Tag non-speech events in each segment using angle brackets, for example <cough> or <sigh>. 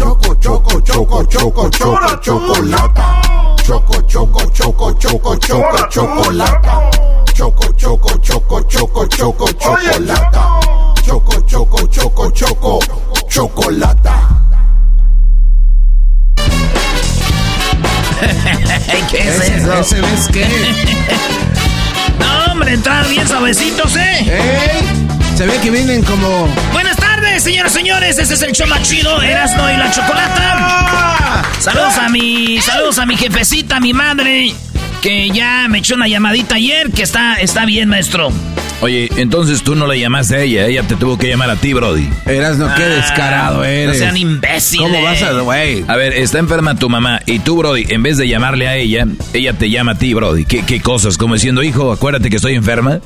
Choco, choco, choco, choco, choco, chocolata. Choco, choco, choco, choco, choco, chocolata. Choco, choco, choco, choco, choco, chocolata. Choco, choco, choco, choco, chocolata. ¿Qué es eso? ¿Ese ves qué? No, hombre, entrar bien suavecitos, ¿eh? ¡Ey! Se ve que vienen como... Buenas tardes, señoras y señores. Este es el show más chido, Erasmo y la Chocolata. Saludos a mi, saludos a mi jefecita, a mi madre, que ya me echó una llamadita ayer, que está, está bien, maestro. Oye, entonces tú no le llamaste a ella, ella te tuvo que llamar a ti, Brody. Eras no, qué descarado eres. No sean imbéciles. ¿Cómo vas a, güey? A ver, está enferma tu mamá y tú, Brody, en vez de llamarle a ella, ella te llama a ti, Brody. ¿Qué, qué cosas? Como diciendo, hijo, acuérdate que estoy enferma.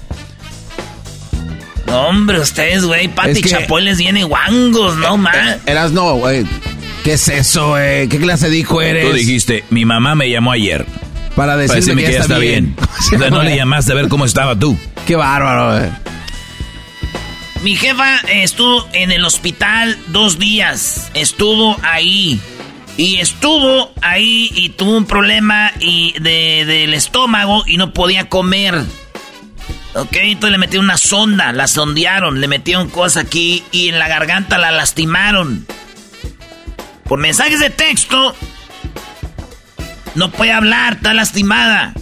No, hombre, ustedes, güey, Pati Es que- Chapoy les viene guangos, no más. Eras no, güey. ¿Qué es eso, güey? ¿Qué clase de hijo eres? Tú dijiste, mi mamá me llamó ayer. Para Para decirme, decirme que, ya está bien. <laughs> O sea, no le llamaste a ver cómo estaba tú. Qué bárbaro, güey. Mi jefa estuvo en el hospital dos días. Estuvo ahí. Y estuvo ahí y tuvo un problema y de, del estómago y no podía comer. Ok, entonces le metieron una sonda, la sondearon, le metieron cosas aquí y en la garganta la lastimaron. Por mensajes de texto, no puede hablar, está lastimada.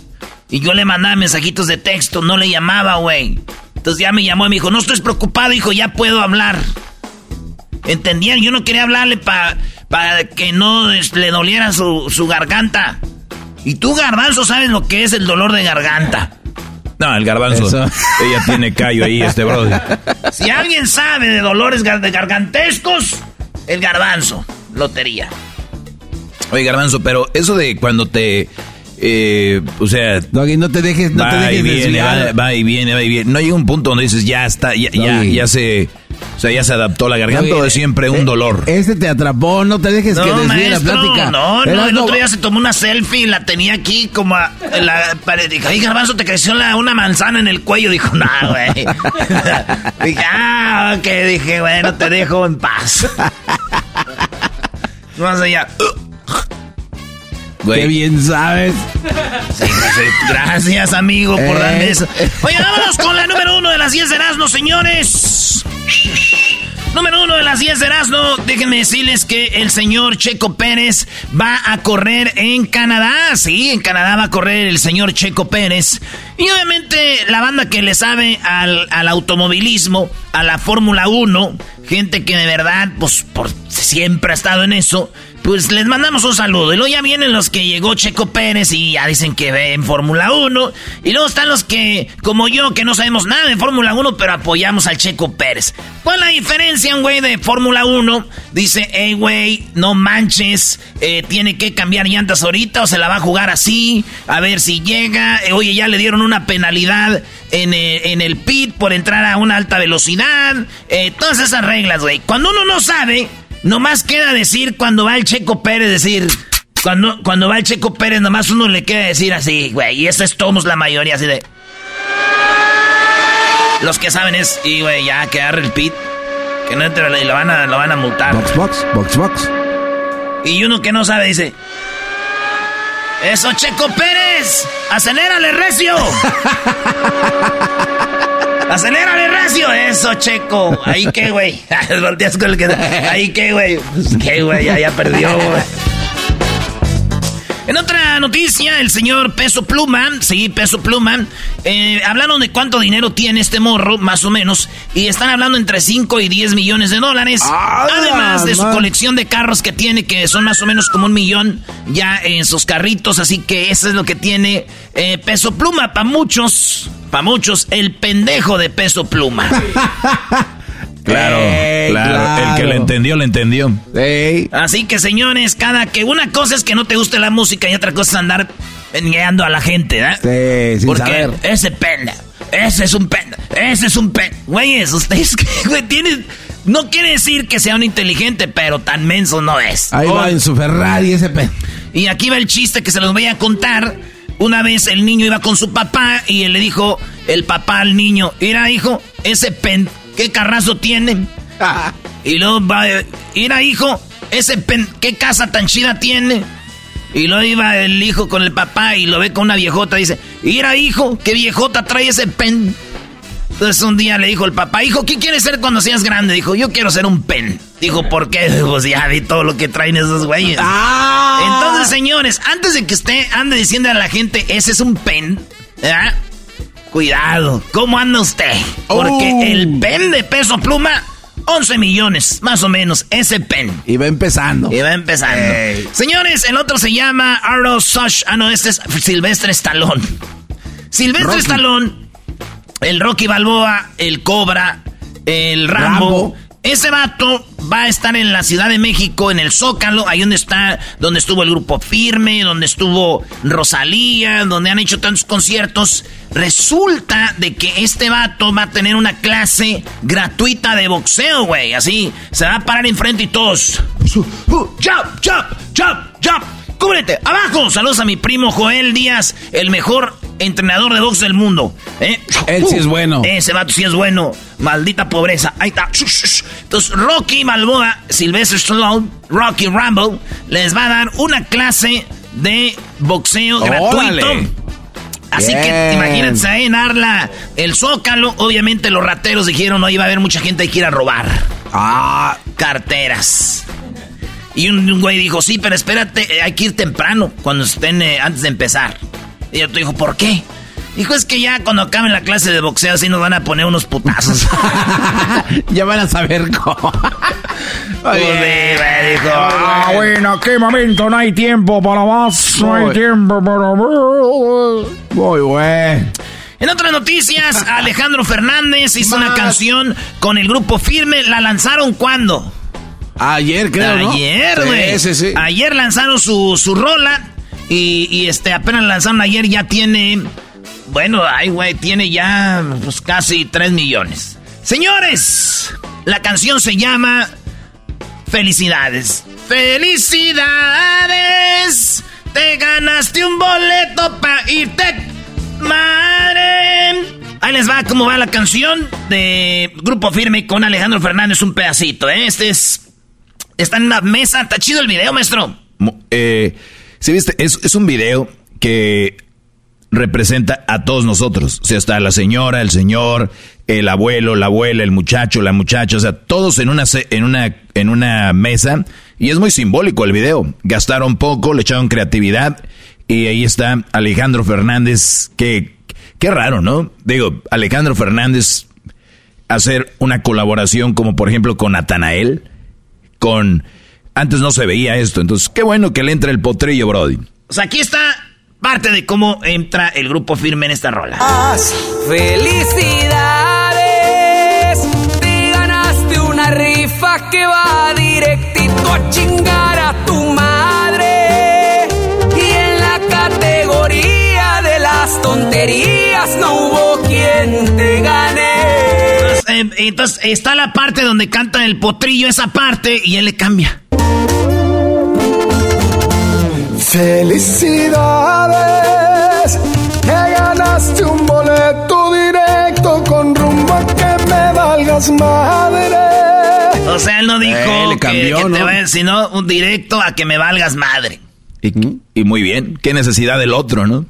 Y yo le mandaba mensajitos de texto, no le llamaba, güey. Entonces ya me llamó y me dijo, no estoy preocupado, hijo, ya puedo hablar. ¿Entendían? Yo no quería hablarle para que no es- le doliera su, su garganta. Y tú, garbanzo, sabes lo que es el dolor de garganta. No, el garbanzo. Eso. <laughs> Ella tiene callo ahí, este Brody. Si alguien sabe de dolores gar- de gargantescos, el garbanzo. Lotería. Oye, garbanzo, pero eso de cuando te... eh, o sea... Doggy, no te dejes, no te va y dejes viene, va, va y viene, va y viene. No llega un punto donde dices, ya está, ya, ya, ya se... O sea, ya se adaptó la garganta Doggy, o es siempre un eh, dolor. Este te atrapó, no te dejes que No, desvíe la plática. no, no, el otro día se tomó una selfie y la tenía aquí como a en la pared. Dije, ay, garbanzo, te creció la- una manzana en el cuello. Dijo, no, güey. <laughs> dije, ah, ok, dije, bueno, te dejo en paz. Más allá. Güey. Qué bien sabes. Sí, sí, Gracias, amigo, por Eh. darme eso. Oye, vámonos con la número uno de las 10 de Erasmo, señores. Número uno de las 10 de Erasmo. Déjenme decirles que el señor Checo Pérez va a correr en Canadá. Sí, en Canadá va a correr el señor Checo Pérez. Y obviamente la banda que le sabe al, al automovilismo, a la Fórmula 1, gente que de verdad, pues por siempre ha estado en eso. Pues les mandamos un saludo. Y luego ya vienen los que llegó Checo Pérez y ya dicen que ve en Fórmula 1. Y luego están los que, como yo, que no sabemos nada de Fórmula 1, pero apoyamos al Checo Pérez. ¿Cuál es la diferencia, güey de Fórmula 1? Dice, hey, güey, no manches, eh, tiene que cambiar llantas ahorita o se la va a jugar así. A ver si llega. Eh, oye, ya le dieron una penalidad en, eh, en el pit por entrar a una alta velocidad. Eh, todas esas reglas, güey. Cuando uno no sabe... Nomás queda decir cuando va el Checo Pérez decir, Cuando, cuando va el Checo Pérez, nomás uno le queda decir así, güey. Y eso es todos la mayoría, así de. Los que saben es, y güey, ya que agarre el pit. Que no entre y lo van a, lo van a multar. Box, box, box, box. Y uno que no sabe dice. ¡Eso, Checo Pérez! ¡Acelérale, recio! <laughs> ¡Acelérale, recio! ¡Eso, Checo! ¿Ahí qué, güey? <laughs> ¿Ahí qué, güey? Pues, ¿Qué, güey? Ya, ya perdió, güey. En otra noticia, el señor Peso Pluma, sí, Peso Pluma, eh, hablaron de cuánto dinero tiene este morro, más o menos, y están hablando entre 5 y 10 millones de dólares. además de su colección de carros que tiene, que son más o menos como un millón ya en sus carritos, así que eso es lo que tiene eh, Peso Pluma. Para muchos, para muchos, el pendejo de Peso Pluma. <laughs> Claro, claro, El que le entendió, le entendió. Así que, señores, cada que una cosa es que no te guste la música y otra cosa es andar engañando a la gente, ¿verdad? Sí, sin Porque ese penda, ese es un penda, ese es un penda. Güeyes, ustedes, güey, <laughs> tienen... No quiere decir que sea un inteligente, pero tan menso no es. Ahí va en su Ferrari ese penda. Y aquí va el chiste que se los voy a contar. Una vez el niño iba con su papá y él le dijo el papá al niño, mira hijo, ese pen ¿Qué carrazo tiene? <laughs> y luego va, a hijo, ese pen, ¿qué casa tan chida tiene? Y luego iba el hijo con el papá y lo ve con una viejota. Y dice, mira hijo, qué viejota trae ese pen. Entonces un día le dijo el papá, hijo, ¿qué quieres ser cuando seas grande? Dijo, yo quiero ser un pen. Dijo, ¿por qué? <laughs> Pues ya vi todo lo que traen esos güeyes. Ah. Entonces, señores, antes de que usted ande diciendo a la gente, ese es un pen, ¿verdad? Cuidado, ¿cómo anda usted? Porque oh. el pen de peso pluma, 11 millones, más o menos, ese pen. Y va empezando. Y va empezando. Señores, el otro se llama Arrow Sush. Ah, no, este es Silvestre Stallone. Silvestre Stallone, el Rocky Balboa, el Cobra, el Rambo. Ese vato va a estar en la Ciudad de México, en el Zócalo, ahí donde está, donde estuvo el grupo Firme, donde estuvo Rosalía, donde han hecho tantos conciertos. Resulta de que este vato va a tener una clase gratuita de boxeo, güey. Así, se va a parar enfrente y todos. Jump, jump, jump, jump. ¡Cúbrete! ¡Abajo! Saludos a mi primo Joel Díaz, el mejor entrenador de box del mundo. ¿eh? Él sí es bueno. Ese vato sí es bueno. Maldita pobreza. Ahí está. Entonces, Rocky Balboa, Sylvester Stallone, Rocky Rambo, les va a dar una clase de boxeo gratuito. Así que imagínense ahí en Arla, el Zócalo. Obviamente los rateros dijeron, no iba a haber mucha gente que quiera robar. Ah, carteras. Y un, güey dijo, sí, pero espérate, eh, hay que ir temprano, cuando estén, eh, antes de empezar. Y otro dijo, ¿por qué? Dijo, es que ya cuando acaben la clase de boxeo así nos van a poner unos putazos. <laughs> <laughs> ya van a saber cómo. <laughs> Pues dijo, ah, bueno, qué momento, no hay tiempo para más, no hay tiempo para Muy bueno. En otras noticias, Alejandro Fernández hizo una canción con el grupo Firme. ¿La lanzaron cuándo? Ayer, creo, Ayer, güey. Sí, sí, Ayer lanzaron su, su rola y, y, este, apenas lanzaron ayer ya tiene... Bueno, ay, güey, tiene ya pues, casi 3 millones. Señores, la canción se llama Felicidades. Felicidades. Te ganaste un boleto para irte. Madre. Ahí les va cómo va la canción de Grupo Firme con Alejandro Fernández, un pedacito, ¿eh? Este es está en la mesa. Está chido el video, maestro. Eh, sí, viste, es, es un video que representa a todos nosotros. O sea, está la señora, el señor, el abuelo, la abuela, el muchacho, la muchacha, o sea, todos en una, en una, en una mesa. Y es muy simbólico el video. Gastaron poco, le echaron creatividad. Y ahí está Alejandro Fernández, que, qué raro, ¿no? Digo, Alejandro Fernández hacer una colaboración como por ejemplo con Natanael con... Antes no se veía esto, entonces qué bueno que le entre el potrillo, Brody. O sea, aquí está parte de cómo entra el grupo firme en esta rola. Felicidades, te ganaste una rifa que va directito a chingar a tu madre. Y en la categoría de las tonterías no hubo quien te gane. Eh, entonces está la parte donde canta el potrillo, esa parte, y él le cambia. Felicidades, que ganaste un boleto directo con rumbo a que me valgas madre. O sea, él no dijo Eh, le que- cambió, que, te ¿no? vayas, sino un directo a que me valgas madre. Y, y muy bien, qué necesidad del otro, ¿no?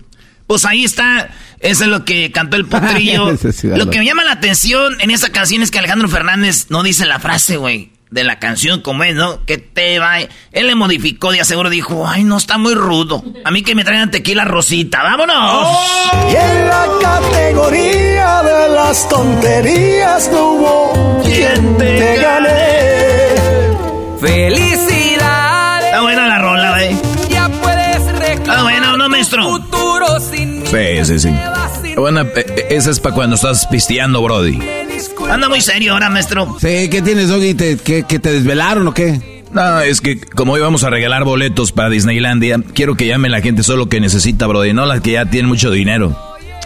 Pues ahí está, eso es lo que cantó el potrillo. <laughs> Lo que me llama la atención en esa canción es que Alejandro Fernández no dice la frase, güey, de la canción como es, ¿no? Que te va. Él le modificó, de aseguro dijo, ay, no, está muy rudo. A mí que me traigan tequila rosita, vámonos. Y en la categoría de las tonterías no hubo quien te gane. Felicidades. Sí, sí, sí. Bueno, eh, esa es para cuando estás pisteando, Brody. Anda muy serio ahora, maestro. Sí, ¿qué tienes, Doggy? ¿Te, que, que te desvelaron o qué? No, es que como hoy vamos a regalar boletos para Disneylandia, quiero que llame la gente solo que necesita, Brody, no las que ya tienen mucho dinero.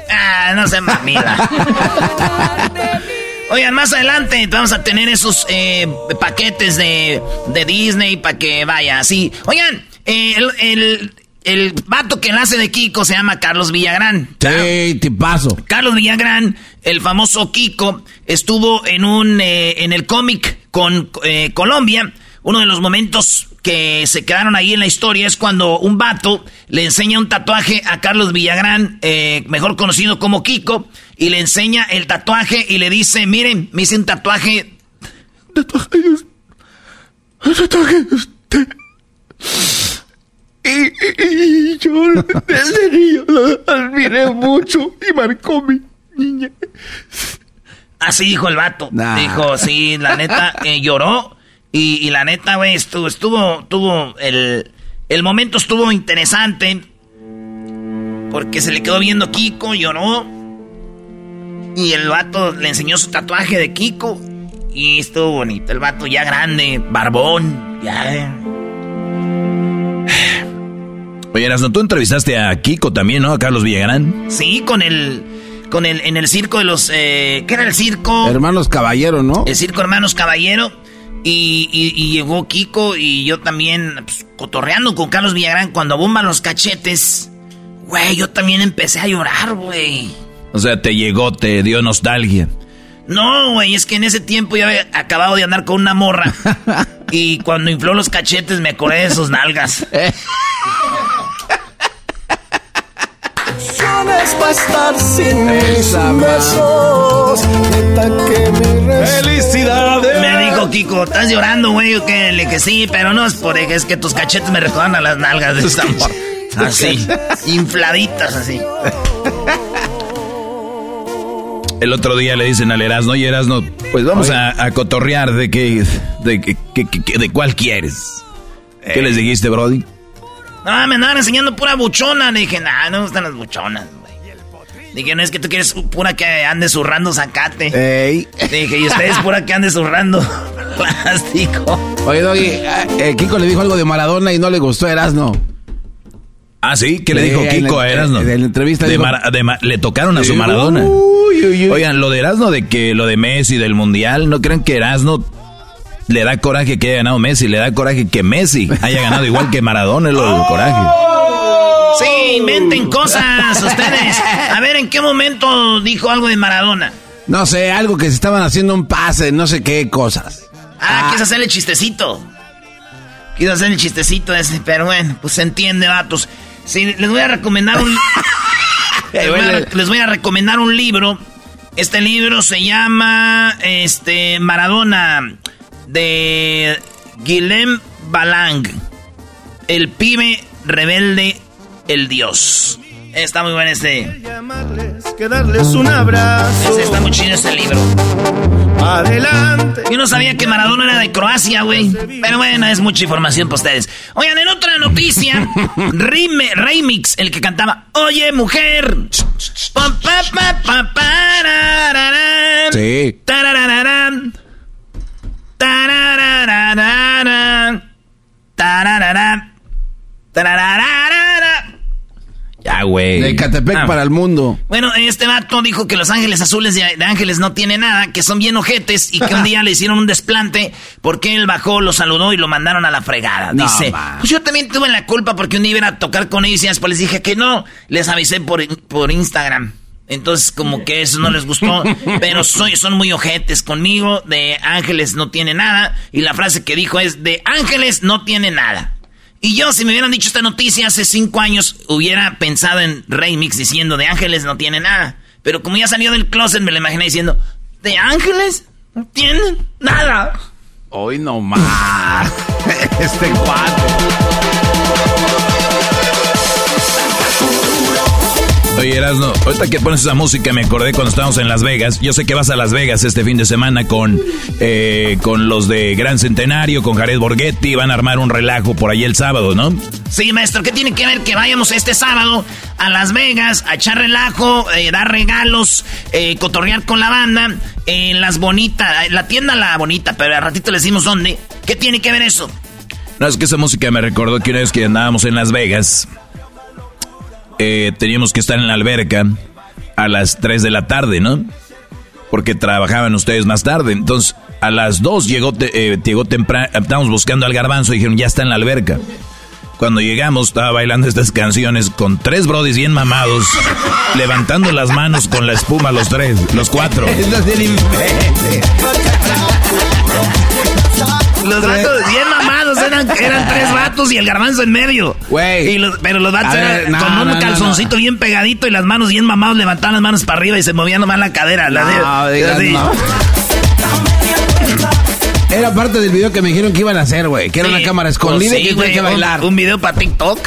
Ah, no se mamila. <laughs> Oigan, más adelante vamos a tener esos eh, paquetes de, de Disney para que vaya así. Oigan, eh, el, el, el vato que nace de Kiko se llama Carlos Villagrán. Sí, te paso. Carlos Villagrán, el famoso Kiko, estuvo en un eh, en el cómic con eh, Colombia. Uno de los momentos que se quedaron ahí en la historia es cuando un vato le enseña un tatuaje a Carlos Villagrán, eh, mejor conocido como Kiko, y le enseña el tatuaje y le dice, miren, me hice un tatuaje. Tatuaje, tatuaje, este. Y, y- y yo desde niño lo admiré mucho y marcó mi niña. Así dijo el vato. Nah. Dijo, sí, la neta, eh, lloró. Y, y la neta, güey, estuvo, estuvo, tuvo, el, el momento estuvo interesante. Porque se le quedó viendo Kiko, lloró. Y el vato le enseñó su tatuaje de Kiko. Y estuvo bonito. El vato ya grande, barbón, ya. Oye, Erasno, tú entrevistaste a Kiko también, ¿no? A Carlos Villagrán. Sí, con el, con el, en el circo de los, eh, ¿qué era el circo? Hermanos Caballero, ¿no? El Circo Hermanos Caballero. Y, y- y llegó Kiko y yo también, pues, cotorreando con Carlos Villagrán. Cuando bomban los cachetes, güey, yo también empecé a llorar, güey. O sea, te llegó, te dio nostalgia. No, güey, es que en ese tiempo ya había acabado de andar con una morra. <laughs> y cuando infló los cachetes me acordé de sus nalgas. <laughs> Para estar sin mis besos. Que mi Felicidades. Me dijo Kiko, ¿estás llorando, güey? o qué? Le dije, sí, pero no es por es que tus cachetes me recuerdan a las nalgas de <laughs> morra. Así, infladitas así. El otro día le dicen al Erasno, oye Erasno, pues vamos a, a cotorrear de qué, de, qué- de cuál quieres. ¿Qué les dijiste, Brody? No, me andaban enseñando pura buchona. Le dije, nah, no me gustan las buchonas, güey. Dije, no es que tú quieres pura que ande zurrando zacate. Ey. Dije, y ustedes pura que ande zurrando <laughs> plástico. Oye, Doggy, eh, eh, Kiko le dijo algo de Maradona y no le gustó a Erasno. Ah, sí, ¿qué le dijo Kiko la- a Erasno? en la entrevista De dijo- Mara- de Ma- le tocaron a su Maradona. uy, uy, uy. Oigan, lo de Erasno de que lo de Messi del Mundial, ¿no creen que Erasno le da coraje que haya ganado Messi? Le da coraje que Messi haya ganado igual que Maradona, es lo del coraje. Sí, inventen cosas ustedes. A ver, ¿en qué momento dijo algo de Maradona? No sé, algo que se estaban haciendo un pase, no sé qué cosas. Ah, quiso hacerle chistecito. Quiso hacer el chistecito ese, pero bueno, pues se entiende, vatos. Sí, les voy a recomendar un... <laughs> les, voy a, les voy a recomendar un libro. Este libro se llama este Maradona de Guillem Balang. El pibe rebelde, el dios. Está muy bueno este. Que darles un abrazo. Ese está muy chido este libro. Adelante. Yo no sabía que Maradona era de Croacia, güey. Pero bueno, es mucha información para ustedes. Oigan, en otra noticia, <laughs> Rime- Remix, el que cantaba Oye, mujer. Sí. Ya, güey. De Catepec Ah. para el mundo. Bueno, este vato dijo que los ángeles azules de, de ángeles no tiene nada, que son bien ojetes y que un día le hicieron un desplante porque él bajó, lo saludó y lo mandaron a la fregada. No, Dice, pues yo también tuve la culpa porque un día iba a tocar con ellos y después les dije que no. Les avisé por, por Instagram. Entonces, como que eso no les gustó, <laughs> pero soy, son muy ojetes conmigo, de ángeles no tiene nada, y la frase que dijo es, de ángeles no tiene nada. Y yo, si me hubieran dicho esta noticia hace cinco años, hubiera pensado en Remix diciendo, de ángeles no tiene nada. Pero como ya salió del closet, me lo imaginé diciendo, de ángeles no tienen nada. Hoy no más. <laughs> este cuate. Oye, Erasno, ahorita que pones esa música me acordé cuando estábamos en Las Vegas. Yo sé que vas a Las Vegas este fin de semana con, eh, con los de Gran Centenario, con Jared Borghetti. Van a armar un relajo por ahí el sábado, ¿no? Sí, maestro, ¿qué tiene que ver que vayamos este sábado a Las Vegas a echar relajo, eh, dar regalos, eh, cotorrear con la banda en las bonitas, la tienda La Bonita, pero al ratito le decimos dónde. ¿Qué tiene que ver eso? No, es que esa música me recordó que una vez que andábamos en Las Vegas, eh, teníamos que estar en la alberca a las 3 de la tarde, ¿no? Porque trabajaban ustedes más tarde. Entonces, a las 2 llegó, eh, llegó temprano, estábamos buscando al garbanzo y dijeron, ya está en la alberca. Cuando llegamos, estaba bailando estas canciones con tres brodis bien mamados, levantando las manos con la espuma los tres, los cuatro. Los vatos bien mamados, eran, <laughs> eran tres vatos y el garbanzo en medio. Güey. Pero los vatos ver, eran no, con un no, no, calzoncito bien pegadito y las manos bien mamados, levantaban las manos para arriba y se movían nomás la cadera. La de, digas así. Era parte del video que me dijeron que iban a hacer, güey. Que era una cámara pues escondida sí, y que tenía que un- bailar. Un, video para TikTok.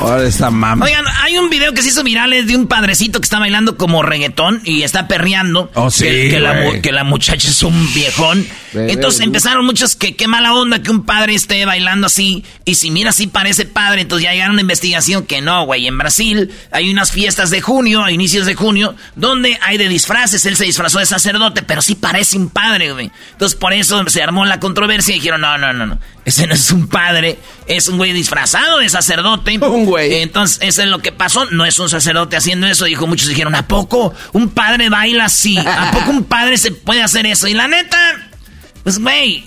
Ahora está mama. Oigan, hay un video que se hizo viral es de un padrecito que está bailando como reggaetón y está perreando. Oh, sí, que, que la, que muchacha es un viejón. Entonces empezaron muchos que qué mala onda que un padre esté bailando así. Y si mira así parece padre, entonces ya llegaron a una investigación que no, güey. En Brasil hay unas fiestas de junio, a inicios de junio, donde hay de disfraces. Él se disfrazó de sacerdote, pero sí parece un padre, güey. Entonces por eso se armó la controversia y dijeron, no, no, no, no. Ese no es un padre, es un güey disfrazado de sacerdote. <laughs> Un güey. Entonces, eso es lo que pasó. No es un sacerdote haciendo eso. Dijo, muchos dijeron, ¿a poco un padre baila así? ¿A <laughs> poco un padre se puede hacer eso? Y la neta, pues, güey,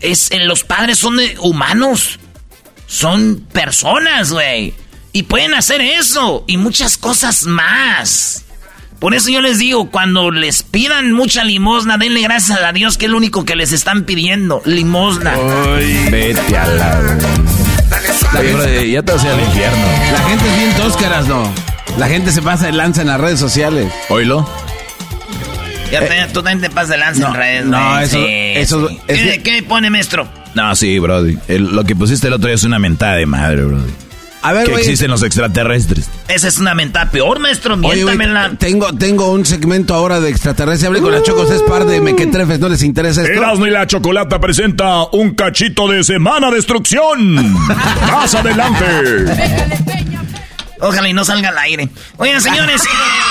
es, eh, los padres son de- humanos. Son personas, güey. Y pueden hacer eso. Y muchas cosas más. Por eso yo les digo, cuando les pidan mucha limosna, denle gracias a Dios, que es lo único que les están pidiendo. Limosna. Vete a la... Bro, ya te vas a ir al infierno. La gente es bien tóscaras, ¿no? La gente se pasa de lanza en las redes sociales. Oílo. Ya te, tú también te pasas de lanza no, en redes, no, eso- Sí, eso sí. es ¿Qué, qué pone, maestro? No, sí, Brody. El- lo que pusiste el otro día es una mentada de madre, Brody. A ver, Que güey. existen los extraterrestres. Esa es una mentada peor, maestro. Oye, Miéntamela. tengo, tengo un segmento ahora de extraterrestre. Hablé con la Chocos, es par de mequetrefes. ¿No les interesa esto? Erasmo y la Chocolata presenta un cachito de Semana Destrucción. <laughs> Más adelante. Ojalá y no salga al aire. Oigan, señores,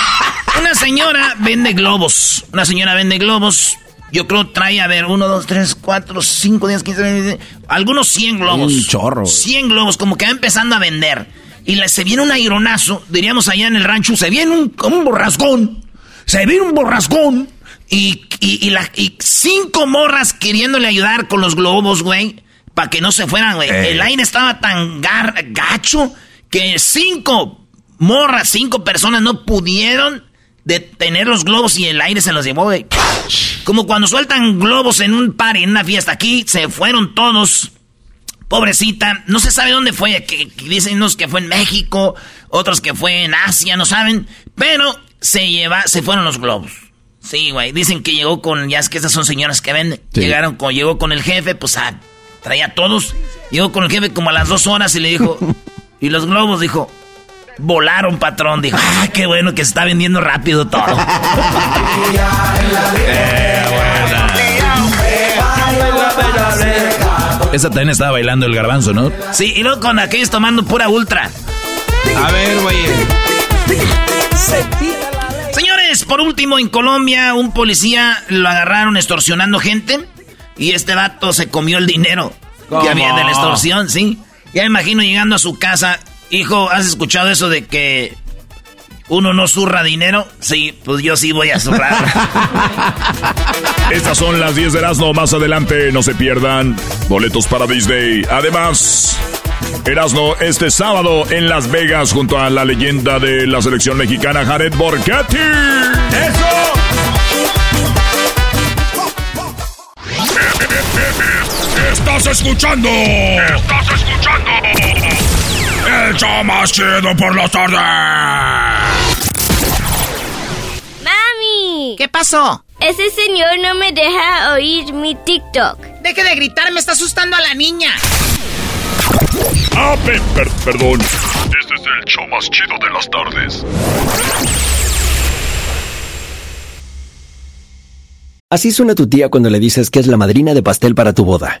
<laughs> una señora vende globos. Una señora vende globos. Yo creo trae, a ver, uno, dos, tres, cuatro, cinco, diez, quince, algunos 100 globos. Un chorro. 100 globos, como que va empezando a vender. Y se viene un aironazo, diríamos allá en el rancho, se viene un, un borrascón. Se viene un borrascón. Y, y, y, la, y cinco morras queriéndole ayudar con los globos, güey. Para que no se fueran, güey. Eh. El aire estaba tan gar- gacho que cinco morras, cinco personas no pudieron detener los globos y el aire se los llevó. Como cuando sueltan globos en un par, en una fiesta. Aquí se fueron todos. Pobrecita, no se sabe dónde fue. Que, que dicen unos que fue en México, otros que fue en Asia, no saben. Pero se lleva, se fueron los globos. Sí, güey. Dicen que llegó con, ya es que esas son señoras que venden. Sí. Llegaron con, llegó con el jefe, pues ah, traía a todos. Llegó con el jefe como a las dos horas y le dijo, <laughs> y los globos dijo, volaron patrón. Dijo, ah, qué bueno que se está vendiendo rápido todo. <laughs> Esa también estaba bailando el garbanzo, ¿no? sí, y luego con aquellos tomando pura ultra. A ver, güey. Señores, por último, en Colombia, un policía lo agarraron extorsionando gente y este vato se comió el dinero ¿Cómo? que había de la extorsión, ¿sí? Ya me imagino llegando a su casa Hijo, ¿has escuchado eso de que uno no zurra dinero? Sí, pues yo sí voy a zurrar. <laughs> Estas son las 10 de Erasmo. Más adelante, no se pierdan boletos para Disney. Además, Erasmo este sábado en Las Vegas junto a la leyenda de la selección mexicana, Jared Borghetti. ¡Eso! <laughs> Estás escuchando. Estás escuchando. El show más chido por la tarde. ¡Mami! ¿Qué pasó? Ese señor no me deja oír mi TikTok. Deje de gritar, me está asustando a la niña. Ah, perdón. Este es el show más chido de las tardes. Así suena tu tía cuando le dices que es la madrina de pastel para tu boda.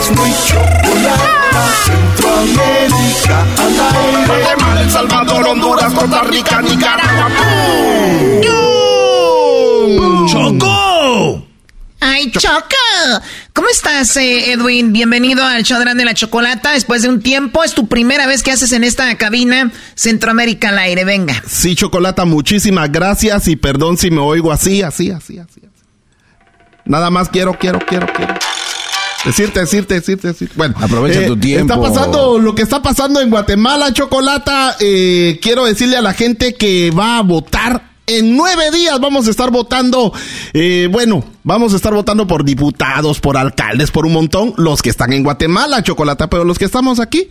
eras muy chocolata. Centroamérica al aire. Guatemala, El Salvador, Honduras, Costa Rica, Nicaragua. ¡Choco! ¡Ay, Choco! ¿Cómo estás, eh, Edwin? Bienvenido al show de la Chocolata. Después de un tiempo, es tu primera vez que haces en esta cabina Centroamérica al aire. Venga. Sí, Chocolata, muchísimas gracias y perdón si me oigo así, así, así, así. así. Nada más quiero, quiero, quiero, quiero. Decirte, decirte, decirte, decirte. Bueno, Aprovecha eh, tu tiempo. Está pasando lo que está pasando en Guatemala, Chocolata. Eh, quiero decirle a la gente que va a votar. En nueve días vamos a estar votando, eh, bueno, vamos a estar votando por diputados, por alcaldes, por un montón, los que están en Guatemala, Chocolata, pero los que estamos aquí,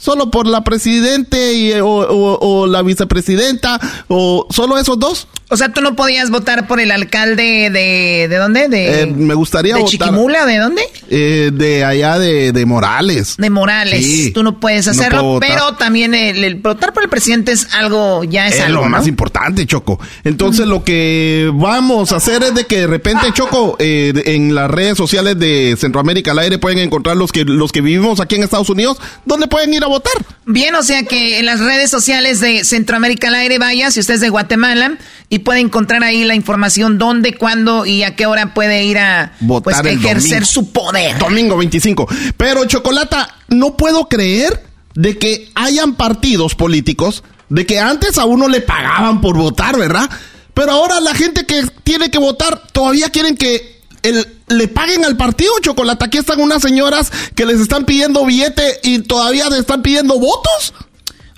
solo por la presidente y, o, o- o la vicepresidenta, o solo esos dos. O sea, tú no podías votar por el alcalde de... ¿De dónde? De, Eh, me gustaría ¿De votar- Chiquimula? ¿De dónde? Eh, de allá de, de Morales. De Morales. Sí. Tú no puedes hacerlo, pero también el, el votar por el presidente es algo, ya es, Es algo, lo ¿no? más importante, Choco. Entonces, lo que vamos a hacer es de que de repente, Choco, eh, en las redes sociales de Centroamérica al aire pueden encontrar los que los que vivimos aquí en Estados Unidos, ¿dónde pueden ir a votar? Bien, o sea que en las redes sociales de Centroamérica al aire vaya, si usted es de Guatemala, y puede encontrar ahí la información dónde, cuándo y a qué hora puede ir a Votar pues, ejercer su poder. Domingo 25. Pero, Chocolata, no puedo creer de que hayan partidos políticos, de que antes a uno le pagaban por votar, ¿verdad? Pero ahora la gente que tiene que votar todavía quieren que el- le paguen al partido, Chocolata. Aquí están unas señoras que les están pidiendo billete y todavía le están pidiendo votos.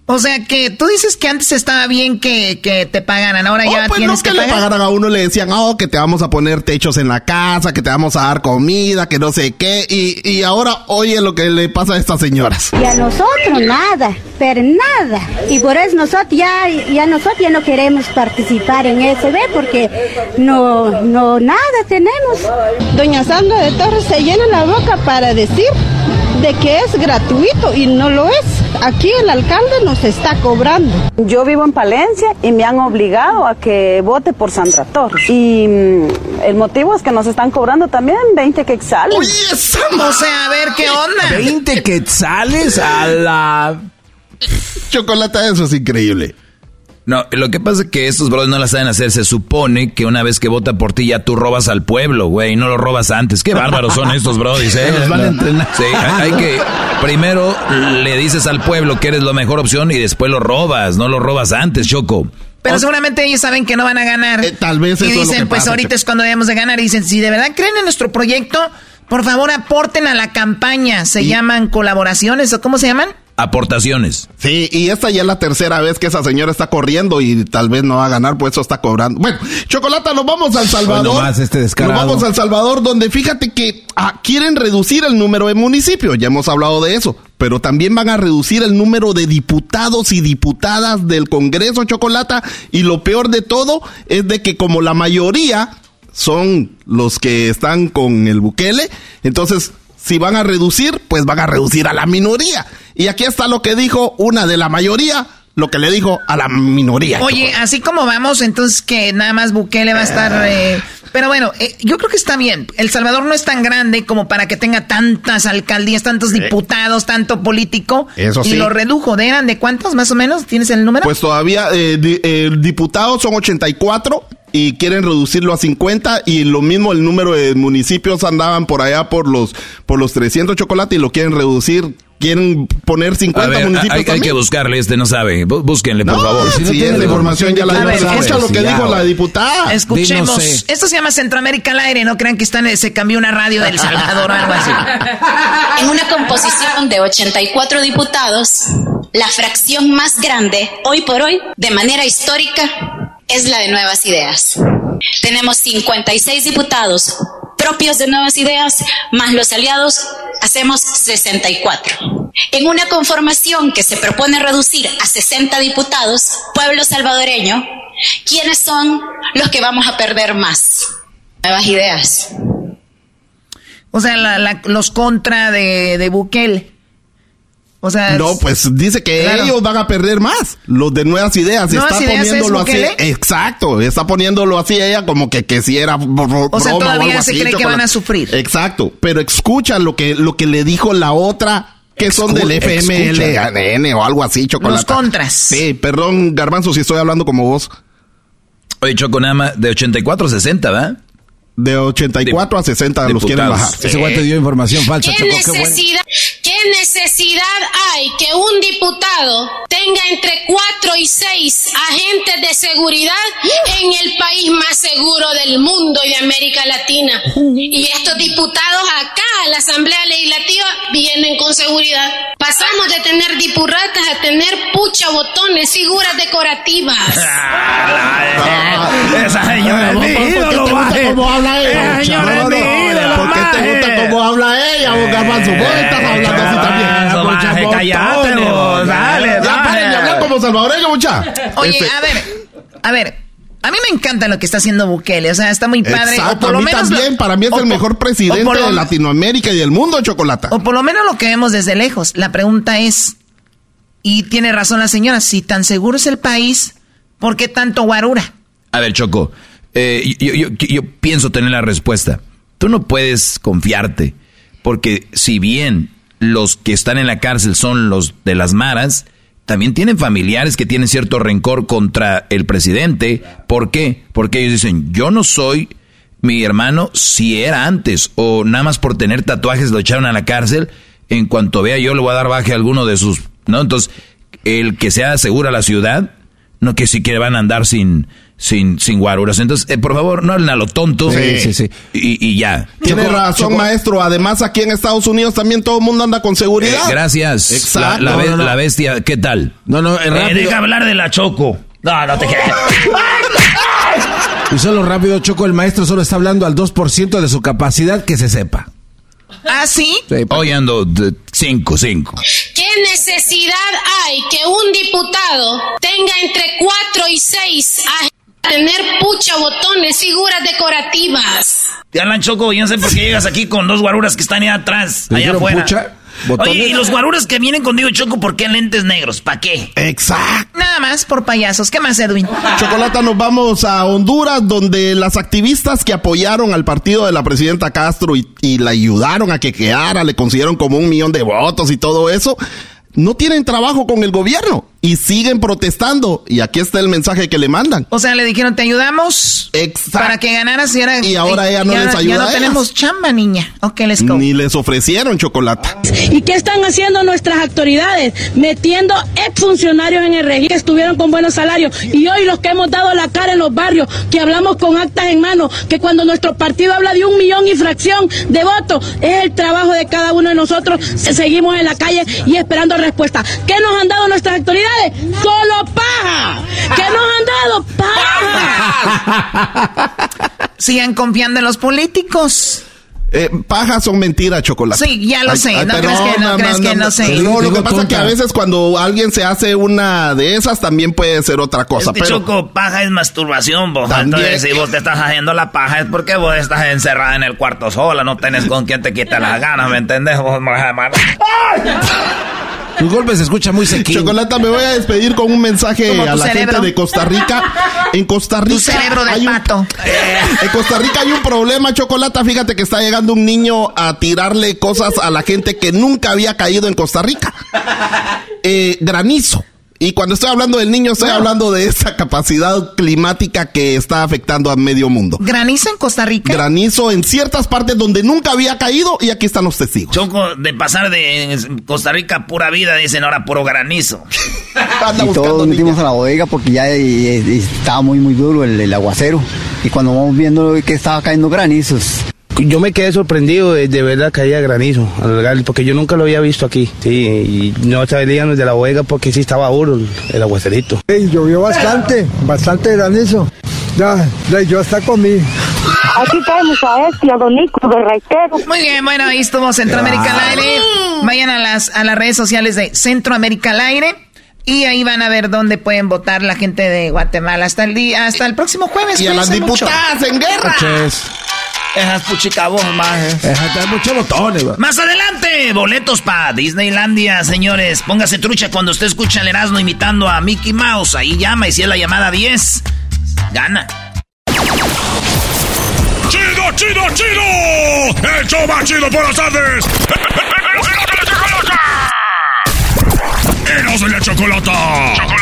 O sea que tú dices que antes estaba bien que, que te pagaran, ahora ya Oh, pues tienes no que, que le pagar. pagaran a uno, le decían, oh, que te vamos a poner techos en la casa, que te vamos a dar comida, que no sé qué. Y, y ahora oye lo que le pasa a estas señoras. Y a nosotros nada, pero nada. Y por eso nosotros ya, ya nosotros ya no queremos participar en SB porque no, no nada tenemos. Doña Sandra de Torres se llena la boca para decir de que es gratuito y no lo es. Aquí el alcalde nos está cobrando. Yo vivo en Palencia y me han obligado a que vote por Sandra Torres. Y mm, el motivo es que nos están cobrando también 20 quetzales. O sea, a ver qué onda. 20 quetzales a la... Chocolate, eso es increíble. No, lo que pasa es que estos brothers no la saben hacer. Se supone que una vez que vota por ti ya tú robas al pueblo, güey, y no lo robas antes. Qué bárbaros son estos brothers, ¿eh? <laughs> Los van a entrenar. Sí, hay, hay que... Primero le dices al pueblo que eres la mejor opción y después lo robas. No lo robas antes, Choco. Pero seguramente ellos saben que no van a ganar. Eh, tal vez Y eso es lo dicen, que pues pasa, ahorita que- es cuando debemos de ganar. Y dicen, si de verdad creen en nuestro proyecto, por favor aporten a la campaña. Se llaman colaboraciones o cómo se llaman? Aportaciones. Sí, y esta ya es la tercera vez que esa señora está corriendo y tal vez no va a ganar, pues eso está cobrando. Bueno, Chocolata, nos vamos al Salvador. Este descarado. Nos vamos al Salvador, donde fíjate que ah, quieren reducir el número de municipios, ya hemos hablado de eso, pero también van a reducir el número de diputados y diputadas del Congreso, Chocolata, y lo peor de todo es de que como la mayoría son los que están con el Bukele, entonces si van a reducir, pues van a reducir a la minoría. Y aquí está lo que dijo una de la mayoría, lo que le dijo a la minoría. Oye, así como vamos, entonces que nada más Bukele va a estar... eh, pero bueno, eh, yo creo que está bien. El Salvador no es tan grande como para que tenga tantas alcaldías, tantos diputados, tanto político. Eh. Eso Y sí. lo redujo. ¿De eran de cuántos más o menos? ¿Tienes el número? Pues todavía eh, di- eh, diputados son 84 y quieren reducirlo a 50 y lo mismo el número de municipios andaban por allá por los por los 300 chocolate y lo quieren reducir, quieren poner 50 A ver, municipios hay, hay que buscarle, este no sabe. Bú- Búsquenle, por No, favor. si esa información ya la A ver, Escucha escucha. lo que dijo la diputada. Escuchemos. Esto se llama Centroamérica al aire. No crean que están, se cambió una radio del <laughs> Salvador o algo así. En una composición de 84 diputados, la fracción más grande hoy por hoy, de manera histórica, es la de Nuevas Ideas. Tenemos 56 diputados propios de Nuevas Ideas, más los aliados, hacemos 64. En una conformación que se propone reducir a 60 diputados, pueblo salvadoreño, ¿quiénes son los que vamos a perder más? Nuevas Ideas. O sea, la- los contra de, de. O sea, No, pues dice que Claro. ellos van a perder más. Los de nuevas ideas. ¿Nuevas está Ideas es poniéndolo así. Bukele? Exacto. Está poniéndolo así ella como que, que si era bro- O sea, broma todavía algo se así, cree que van a sufrir. Exacto. Pero escucha lo que, lo que le dijo la otra que son del FMLN o algo así, chocolate. Los contras. Sí, perdón, Garbanzo, si estoy hablando como vos. Oye, Choco, nada más de 84 a 60, ¿va? De 84 a 60 los quieren bajar. Ese güey te dio información falsa, ¿Qué Choco. Qué bueno. Necesidad, ¿Qué necesidad hay que un diputado tenga entre cuatro y seis agentes de seguridad en el país más seguro del mundo y de América Latina? Y estos diputados acá a la Asamblea Legislativa vienen con seguridad. Pasamos de tener dipurratas a tener pucha botones, figuras decorativas. Esa señora es ¿Por mi ídolo, cómo habla ella? Esa señora es mi ídolo, ¿Por qué te maje. gusta cómo habla ella, Garbanzo? Vos estás hablando así también. Cállate, todo. vos, dale, Ya dale. paren de hablar como salvadoreño, mucha. Oye, Este, a ver, a ver. A mí me encanta lo que está haciendo Bukele. O sea, está muy padre. Exacto, o por a lo mí menos también, lo- para mí es el mejor presidente lo- de Latinoamérica y del mundo, Chocolata. O por lo menos lo que vemos desde lejos. La pregunta es, y tiene razón la señora, si tan seguro es el país, ¿por qué tanto guarura? A ver, Choco, eh, yo, yo- yo- yo pienso tener la respuesta. Tú no puedes confiarte, porque si bien los que están en la cárcel son los de las maras, también tienen familiares que tienen cierto rencor contra el presidente. ¿Por qué? Porque ellos dicen, yo no soy mi hermano si era antes, o nada más por tener tatuajes lo echaron a la cárcel. En cuanto vea yo le voy a dar baje a alguno de sus, ¿no? Entonces, el que sea segura la ciudad, no que sí que van a andar sin, sin, sin guaruras. Entonces, eh, por favor, no hablen a lo tonto. Sí, sí, sí. Y, y ya. Tiene razón, maestro. Además, aquí en Estados Unidos también todo el mundo anda con eh, seguridad. gracias. Exacto. La, la be- No, no, no. la bestia, ¿qué tal? No, no, es Eh, deja hablar de la Choco. No, no te creas. <laughs> Y solo rápido, Choco, el maestro solo está hablando al 2% de su capacidad que se sepa. ¿Ah, sí? Hoy ando de cinco, cinco. ¿Qué necesidad hay que un diputado tenga entre cuatro y seis agentes a tener pucha botones, figuras decorativas? Te hablan Choco, yo no sé por qué llegas aquí con dos guaruras que están allá atrás, ¿Le allá afuera. pucha? ¿Botones? Oye, y los guaruras que vienen contigo, Choco, ¿por qué lentes negros? ¿Para qué? Exacto. Nada más por payasos. ¿Qué más, Edwin? Chocolata, nos vamos a Honduras, donde las activistas que apoyaron al partido de la presidenta Castro y, y la ayudaron a que quedara, le consiguieron como un millón de votos y todo eso, no tienen trabajo con el gobierno. Y siguen protestando. Y aquí está el mensaje que le mandan. O sea, le dijeron, te ayudamos para que ganaras y ahora, y ahora ella no les ayuda. Ya no tenemos chamba, niña. Ok, les go. Ni les ofrecieron chocolate. ¿Y qué están haciendo nuestras autoridades? Metiendo exfuncionarios en el régimen que estuvieron con buenos salarios. Y hoy los que hemos dado la cara en los barrios, que hablamos con actas en mano, que cuando nuestro partido habla de un millón y fracción de votos, es el trabajo de cada uno de nosotros. Seguimos en la calle y esperando respuesta. ¿Qué nos han dado nuestras autoridades? Solo paja. ¿Qué nos han dado? Paja. <laughs> Sigan confiando en los políticos. Eh, pajas son mentiras, chocolate. Sí, ya lo sé. no crees que no, crees que no sé. No, lo que pasa es que a veces cuando alguien se hace una de esas también puede ser otra cosa. Es que Choco, paja es masturbación, vos. Entonces, si vos te estás haciendo la paja es porque vos estás encerrada en el cuarto sola, no tenés con quien te quite las ganas, ¿me entendés? Vos, tu golpe se escucha muy sequín. Chocolata, me voy a despedir con un mensaje a la gente de Costa Rica. En Costa Rica. Tu cerebro de pato. en Costa Rica hay un problema, Chocolata. Fíjate que está llegando un niño a tirarle cosas a la gente que nunca había caído en Costa Rica. Eh, granizo. Y cuando estoy hablando del niño, estoy hablando de esa capacidad climática que está afectando a medio mundo. ¿Granizo en Costa Rica? Granizo en ciertas partes donde nunca había caído y aquí están los testigos. Choco, de pasar de Costa Rica pura vida, dicen ahora puro granizo. <laughs> y todos metimos a la bodega porque ya estaba muy, muy duro el, el aguacero. Y cuando vamos viendo que estaba cayendo granizos, yo me quedé sorprendido de, de verdad caía granizo, porque yo nunca lo había visto aquí. Sí, y no salíamos de la bodega porque sí estaba duro el, aguacerito. llovió bastante, bastante granizo. Ya, ya yo hasta comí. Aquí tenemos a este, a Don Nico de Raitero. Muy bien, bueno, ahí estuvo Centroamérica al aire. Vayan a las, a las redes sociales de Centroamérica al aire. Y ahí van a ver dónde pueden votar la gente de Guatemala hasta el día, hasta el próximo jueves. Y a las diputadas en guerra. Esas puchicabos más. Esas muchos botones, Más adelante, boletos para Disneylandia, señores. Póngase trucha cuando usted escucha el Erasmo imitando a Mickey Mouse. Ahí llama y si es la llamada 10, gana. ¡Chido, chido, chido! ¡El show más chido por las tardes! ¡Eros de la chocolata! ¡Chocolata!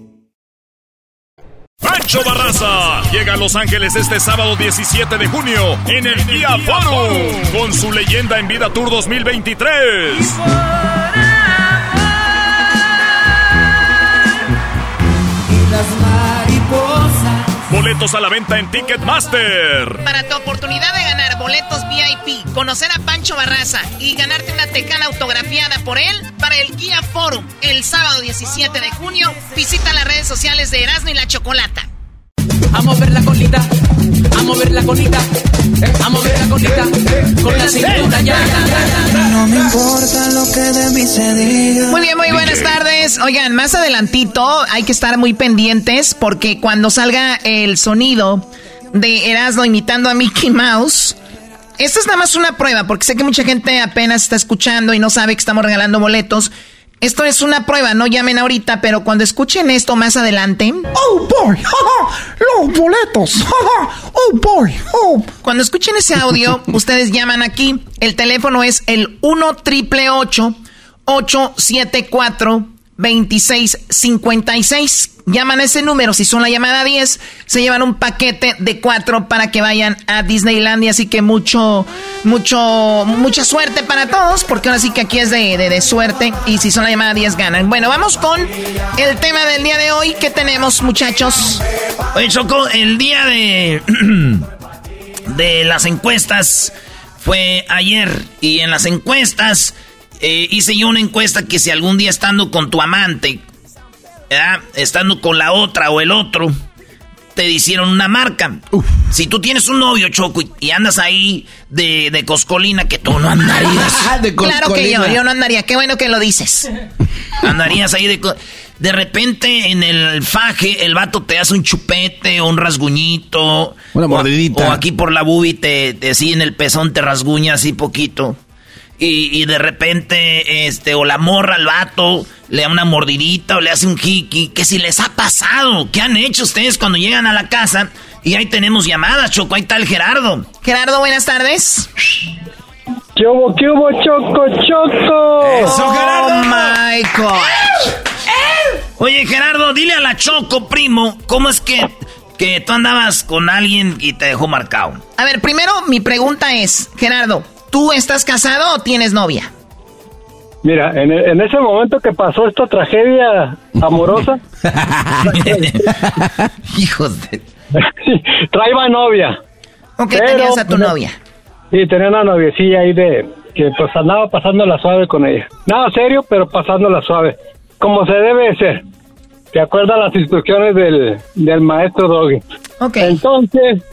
Pancho Barraza llega a Los Ángeles este sábado 17 de junio en el Día Forum con su leyenda en vida Tour 2023. Boletos a la venta en Ticketmaster. Para tu oportunidad de ganar boletos VIP, conocer a Pancho Barraza y ganarte una tecana autografiada por él para el Guía Forum el sábado 17 de junio, visita las redes sociales de Erasmo y la Chocolata. A mover la colita, a mover la colita, a mover la colita, con la cintura ya, No me importa lo que de mí se diga. Muy bien, muy buenas tardes. Oigan, más adelantito hay que estar muy pendientes porque cuando salga el sonido de Erasmo imitando a Mickey Mouse, esta es nada más una prueba porque sé que mucha gente apenas está escuchando y no sabe que estamos regalando boletos. Esto es una prueba, no llamen ahorita, pero cuando escuchen esto más adelante. ¡Oh, boy! ¡Los boletos! ¡Oh, boy! ¡Oh! Cuando escuchen ese audio, <laughs> ustedes llaman aquí. El teléfono es el 1 triple 874 2656. Llaman ese número. Si son la llamada 10, se llevan un paquete de cuatro para que vayan a Disneylandia. Así que mucho, mucho, mucha suerte para todos, porque ahora sí que aquí es de, de, suerte. Y si son la llamada 10, ganan. Bueno, vamos con el tema del día de hoy. ¿Qué tenemos, muchachos? Oye, Choco, el día de, <clears throat> de las encuestas fue ayer. Y en las encuestas eh, hice yo una encuesta que si algún día estando con tu amante, estando con la otra o el otro, te hicieron una marca. Si tú tienes un novio, Choco, y, andas ahí de, de, coscolina, que tú no andarías. <laughs> claro que yo, yo no andaría. Qué bueno que lo dices. Andarías ahí de... De repente en el faje el vato te hace un chupete o un rasguñito. Una mordidita. O, aquí por la bubi te, te, sí, en el pezón te rasguña así poquito y, de repente, este, o la morra al vato, le da una mordidita o le hace un jiki. Que si les ha pasado, ¿qué han hecho ustedes cuando llegan a la casa? Y ahí tenemos llamadas, Choco, ahí está el Gerardo. Gerardo, buenas tardes. ¿Qué hubo, qué hubo, Choco, Choco? Eso, Gerardo. Oh, my God. Oye, Gerardo, dile a la Choco, primo, ¿cómo es que, que tú andabas con alguien y te dejó marcado? A ver, primero mi pregunta es, Gerardo, ¿Tú estás casado o tienes novia? Mira, en, ese momento que pasó esta tragedia amorosa. <laughs> Hijos de. <laughs> traía novia. ¿O qué tenías a tu novia? Sí, tenía una noviecilla ahí de. que pues andaba pasando la suave con ella. Nada serio, pero pasando la suave. Como se debe de ser. ¿Te acuerdas las instrucciones del, del maestro Doggy? Ok. Entonces,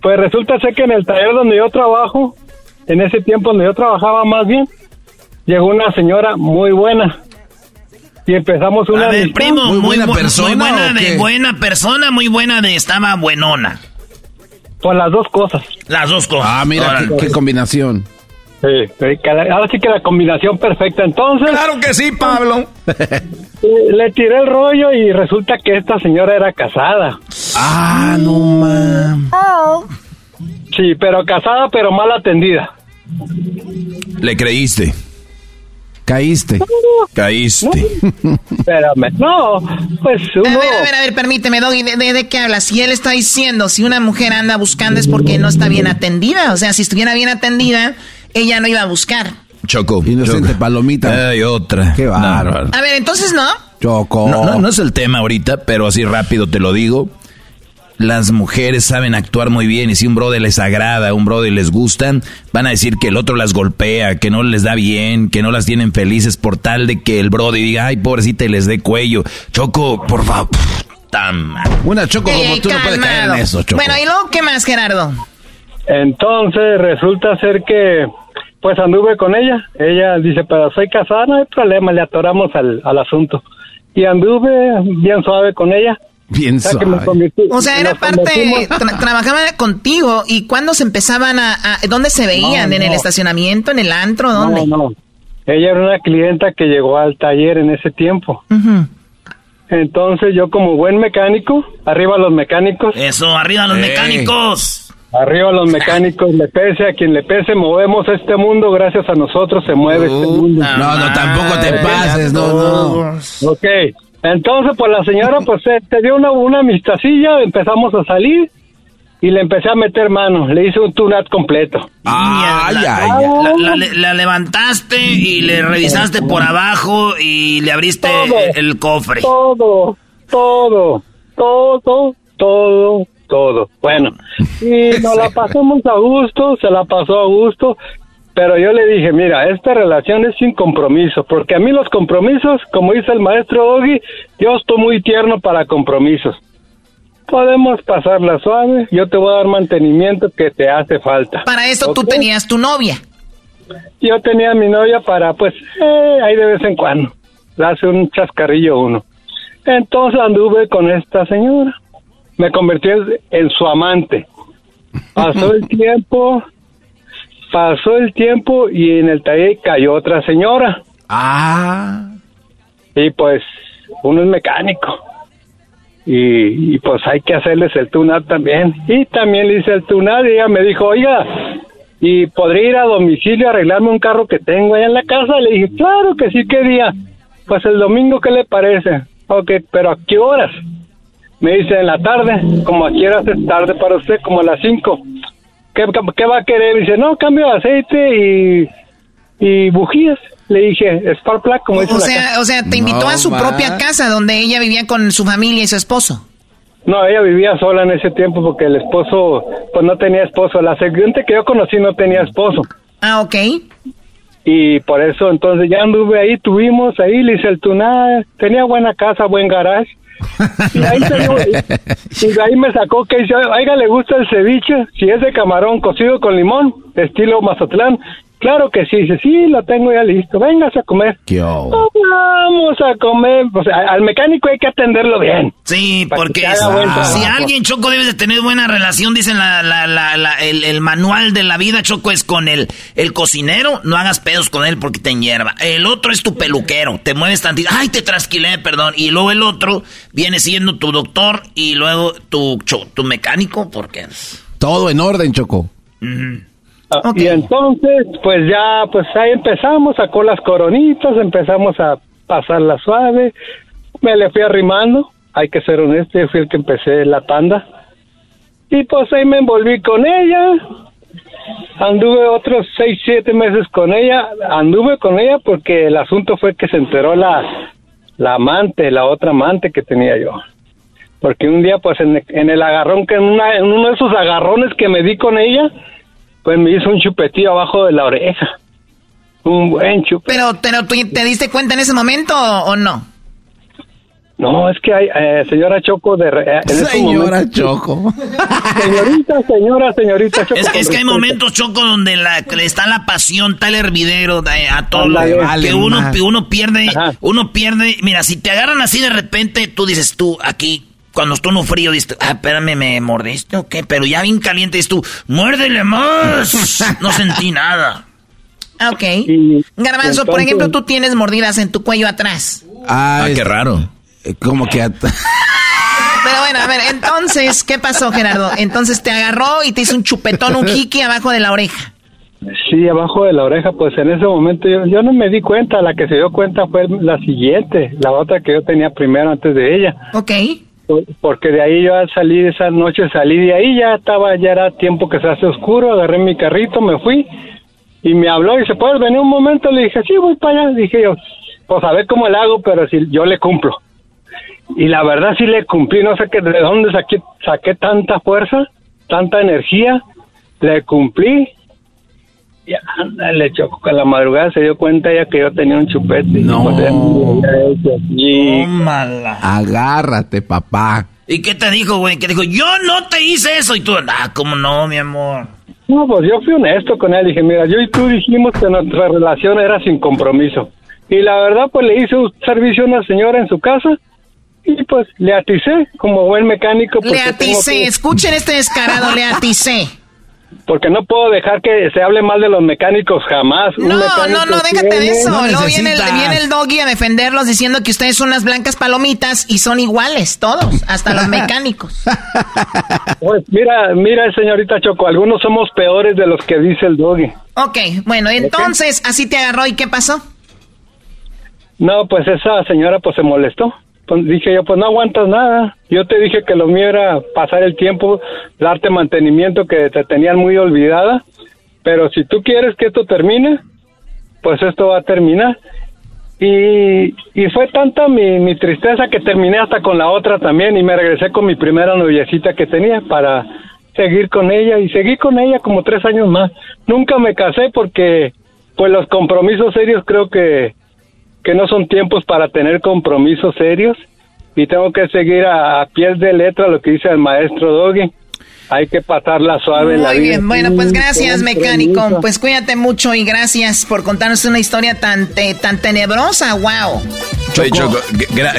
pues resulta ser que en el taller donde yo trabajo, en ese tiempo donde yo trabajaba más bien, llegó una señora muy buena. Y empezamos una... A primo, muy, buena persona. Muy buena de buena persona, muy buena de estaba buenona. Pues las dos cosas. Las dos cosas. Ah, mira, qué, combinación. Sí, ahora sí que la combinación perfecta. Entonces... Claro que sí, Pablo. <laughs> le tiré el rollo y resulta que esta señora era casada. Ah, no, man. Oh. Sí, pero casada, pero mal atendida. Le creíste. Caíste. Caíste. Espérame. No, pues uno... A ver, a ver, a ver, permíteme, Doggy, ¿de, ¿de, qué hablas? Si él está diciendo, si una mujer anda buscando es porque no está bien atendida. O sea, si estuviera bien atendida, ella no iba a buscar. Choco. Inocente palomita. Hay otra. Qué bárbaro. A ver, entonces no. Choco. no, no es el tema ahorita, pero así rápido te lo digo las mujeres saben actuar muy bien y si un brother les agrada, un brother les gustan, van a decir que el otro las golpea, que no les da bien, que no las tienen felices por tal de que el brother diga, ay, pobrecita, y les dé cuello. Choco, por favor. Una Choco como tú no puedes caer en eso, Choco. Bueno, ¿y luego qué más, Gerardo? Entonces resulta ser que pues anduve con ella. Ella dice, pero soy casada, no hay problema, le atoramos al, al asunto. Y anduve bien suave con ella. Bien o sea, era parte, trabajaba contigo y cuándo se empezaban a, ¿dónde se veían? ¿En el estacionamiento, en el antro, dónde? No, no, ella era una clienta que llegó al taller en ese tiempo. Entonces yo como buen mecánico, arriba los mecánicos. Eso, arriba los mecánicos. Arriba los mecánicos, le pese a quien le pese, movemos este mundo, gracias a nosotros se mueve este mundo. No, no, tampoco te pases, no, no. Ok, entonces, pues la señora, pues eh, te dio una, una amistacilla, empezamos a salir y le empecé a meter mano. Le hice un tunat completo. Ay, ay, la, levantaste y le revisaste por abajo y le abriste el, cofre. Todo, todo, todo, todo, todo. Bueno, y <laughs> nos la pasamos a gusto, se la pasó a gusto. Pero yo le dije, mira, esta relación es sin compromiso, porque a mí los compromisos, como dice el maestro Ogi, yo estoy muy tierno para compromisos. Podemos pasarla suave, yo te voy a dar mantenimiento que te hace falta. Para eso tú tenías tu novia. Yo tenía mi novia para, pues, eh, ahí de vez en cuando, hace un chascarrillo uno. Entonces anduve con esta señora, me convertí en su amante. Pasó el <laughs> tiempo, Pasó el tiempo y en el taller cayó otra señora. Ah. Y pues uno es mecánico. Y, pues hay que hacerles el tunat también. Y también le hice el tunat y ella me dijo, oiga, ¿y podría ir a domicilio a arreglarme un carro que tengo allá en la casa? Le dije, claro que sí, ¿qué día? pues el domingo, ¿qué le parece? Ok, pero ¿a qué horas? Me dice, en la tarde, como a qué horas es tarde para usted, como a las 5. ¿Qué, ¿Qué, va a querer? Dice, no, cambio de aceite y, y bujías. Le dije, Spark Plug, como dice o sea, O sea, te invitó a su propia casa donde ella vivía con su familia y su esposo. No, ella vivía sola en ese tiempo porque el esposo, pues no tenía esposo. La siguiente que yo conocí no tenía esposo. Ah, ok. Y por eso entonces ya anduve ahí, tuvimos ahí, le hice el tunada, tenía buena casa, buen garage. Y ahí, me sacó que dice, oiga, le gusta el ceviche, si es de camarón cocido con limón, estilo Mazatlán, Claro que sí, dice, sí, lo tengo ya listo, vengas a comer. Vamos a comer, o sea, al mecánico hay que atenderlo bien. Sí, porque si alguien, Choco, debe de tener buena relación, dicen la, la, la, el, el, manual de la vida, Choco, es con el, el cocinero, no hagas pedos con él porque te hierba. El otro es tu peluquero, te mueves tantito, ay, te trasquilé, perdón. Y luego el otro viene siendo tu doctor y luego tu, tu mecánico, porque... Todo en orden, Choco. Ah, y entonces, pues ya, pues ahí empezamos, sacó las coronitas, empezamos a pasarla suave, me le fui arrimando, hay que ser honesto, yo fui el que empecé la tanda, y pues ahí me envolví con ella, anduve otros seis, siete meses con ella, anduve con ella porque el asunto fue que se enteró la, la amante, la otra amante que tenía yo. Porque un día, pues en, el agarrón, que en, una, en uno de esos agarrones que me di con ella, pues me hizo un chupetío abajo de la oreja. Un buen chupetío. Pero, pero ¿tú te diste cuenta en ese momento o, no? No, es que hay, eh, señora Choco de... Eh, señora Choco. Señorita, señora, señorita Choco. Es, que hay momentos, Choco, donde la, está la pasión, tal hervidero a todo lo que uno, uno pierde, uno pierde... Mira, si te agarran así de repente, tú dices tú, aquí, cuando estuvo no frío, dices, ah, espérame, ¿me mordiste o qué? Pero ya bien caliente, dices tú, muérdele más. no sentí nada. Ah, ok. Garbanzo, por ejemplo, tú tienes mordidas en tu cuello atrás. Ah, qué raro. Eh, como que... <laughs> Pero bueno, a ver, entonces, ¿qué pasó, Gerardo? Entonces te agarró y te hizo un chupetón, un jiqui abajo de la oreja. Sí, abajo de la oreja, pues en ese momento yo, yo, no me di cuenta, la que se dio cuenta fue la siguiente, la otra que yo tenía primero antes de ella. Ok porque de ahí yo salí esa noche, salí de ahí, ya estaba, ya era tiempo que se hace oscuro, agarré mi carrito, me fui y me habló y dice, ¿puedes venir un momento? Le dije, sí, voy para allá. Dije yo, pues a ver cómo le hago, pero si yo le cumplo. Y la verdad sí le cumplí, no sé qué, de dónde saqué, saqué tanta fuerza, tanta energía, le cumplí ya, le chocó con la madrugada, se dio cuenta ya que yo tenía un chupete. No. Agárrate, papá. ¿Y qué te dijo, güey? Que dijo, yo no te hice eso. Y tú, ah, ¿cómo no, mi amor? No, pues yo fui honesto con él. Dije, mira, yo y tú dijimos que nuestra relación era sin compromiso. Y la verdad, pues le hice un servicio a una señora en su casa. Y pues le aticé como buen mecánico. Le aticé, escuchen este descarado, le aticé porque no puedo dejar que se hable mal de los mecánicos jamás. No, no, no, déjate de eso. Luego viene el, doggy a defenderlos diciendo que ustedes son unas blancas palomitas y son iguales, todos, hasta los mecánicos. <laughs> Pues mira, mira, señorita Choco, algunos somos peores de los que dice el doggy. Ok, bueno, entonces, así te agarró y ¿qué pasó? No, pues esa señora pues se molestó. Pues, dije yo, pues no aguantas nada. Yo te dije que lo mío era pasar el tiempo, darte mantenimiento que te tenían muy olvidada. Pero si tú quieres que esto termine, pues esto va a terminar. Y, y fue tanta mi, mi tristeza que terminé hasta con la otra también y me regresé con mi primera noviecita que tenía para seguir con ella y seguí con ella como tres años más. Nunca me casé porque pues los compromisos serios creo que que no son tiempos para tener compromisos serios y tengo que seguir a, pie de letra lo que dice el maestro Doggy. Hay que pasarla suave en la vida. bien, bueno, pues gracias, mecánico. Pues cuídate mucho y gracias por contarnos una historia tan, tan tenebrosa. ¡Wow! Choco,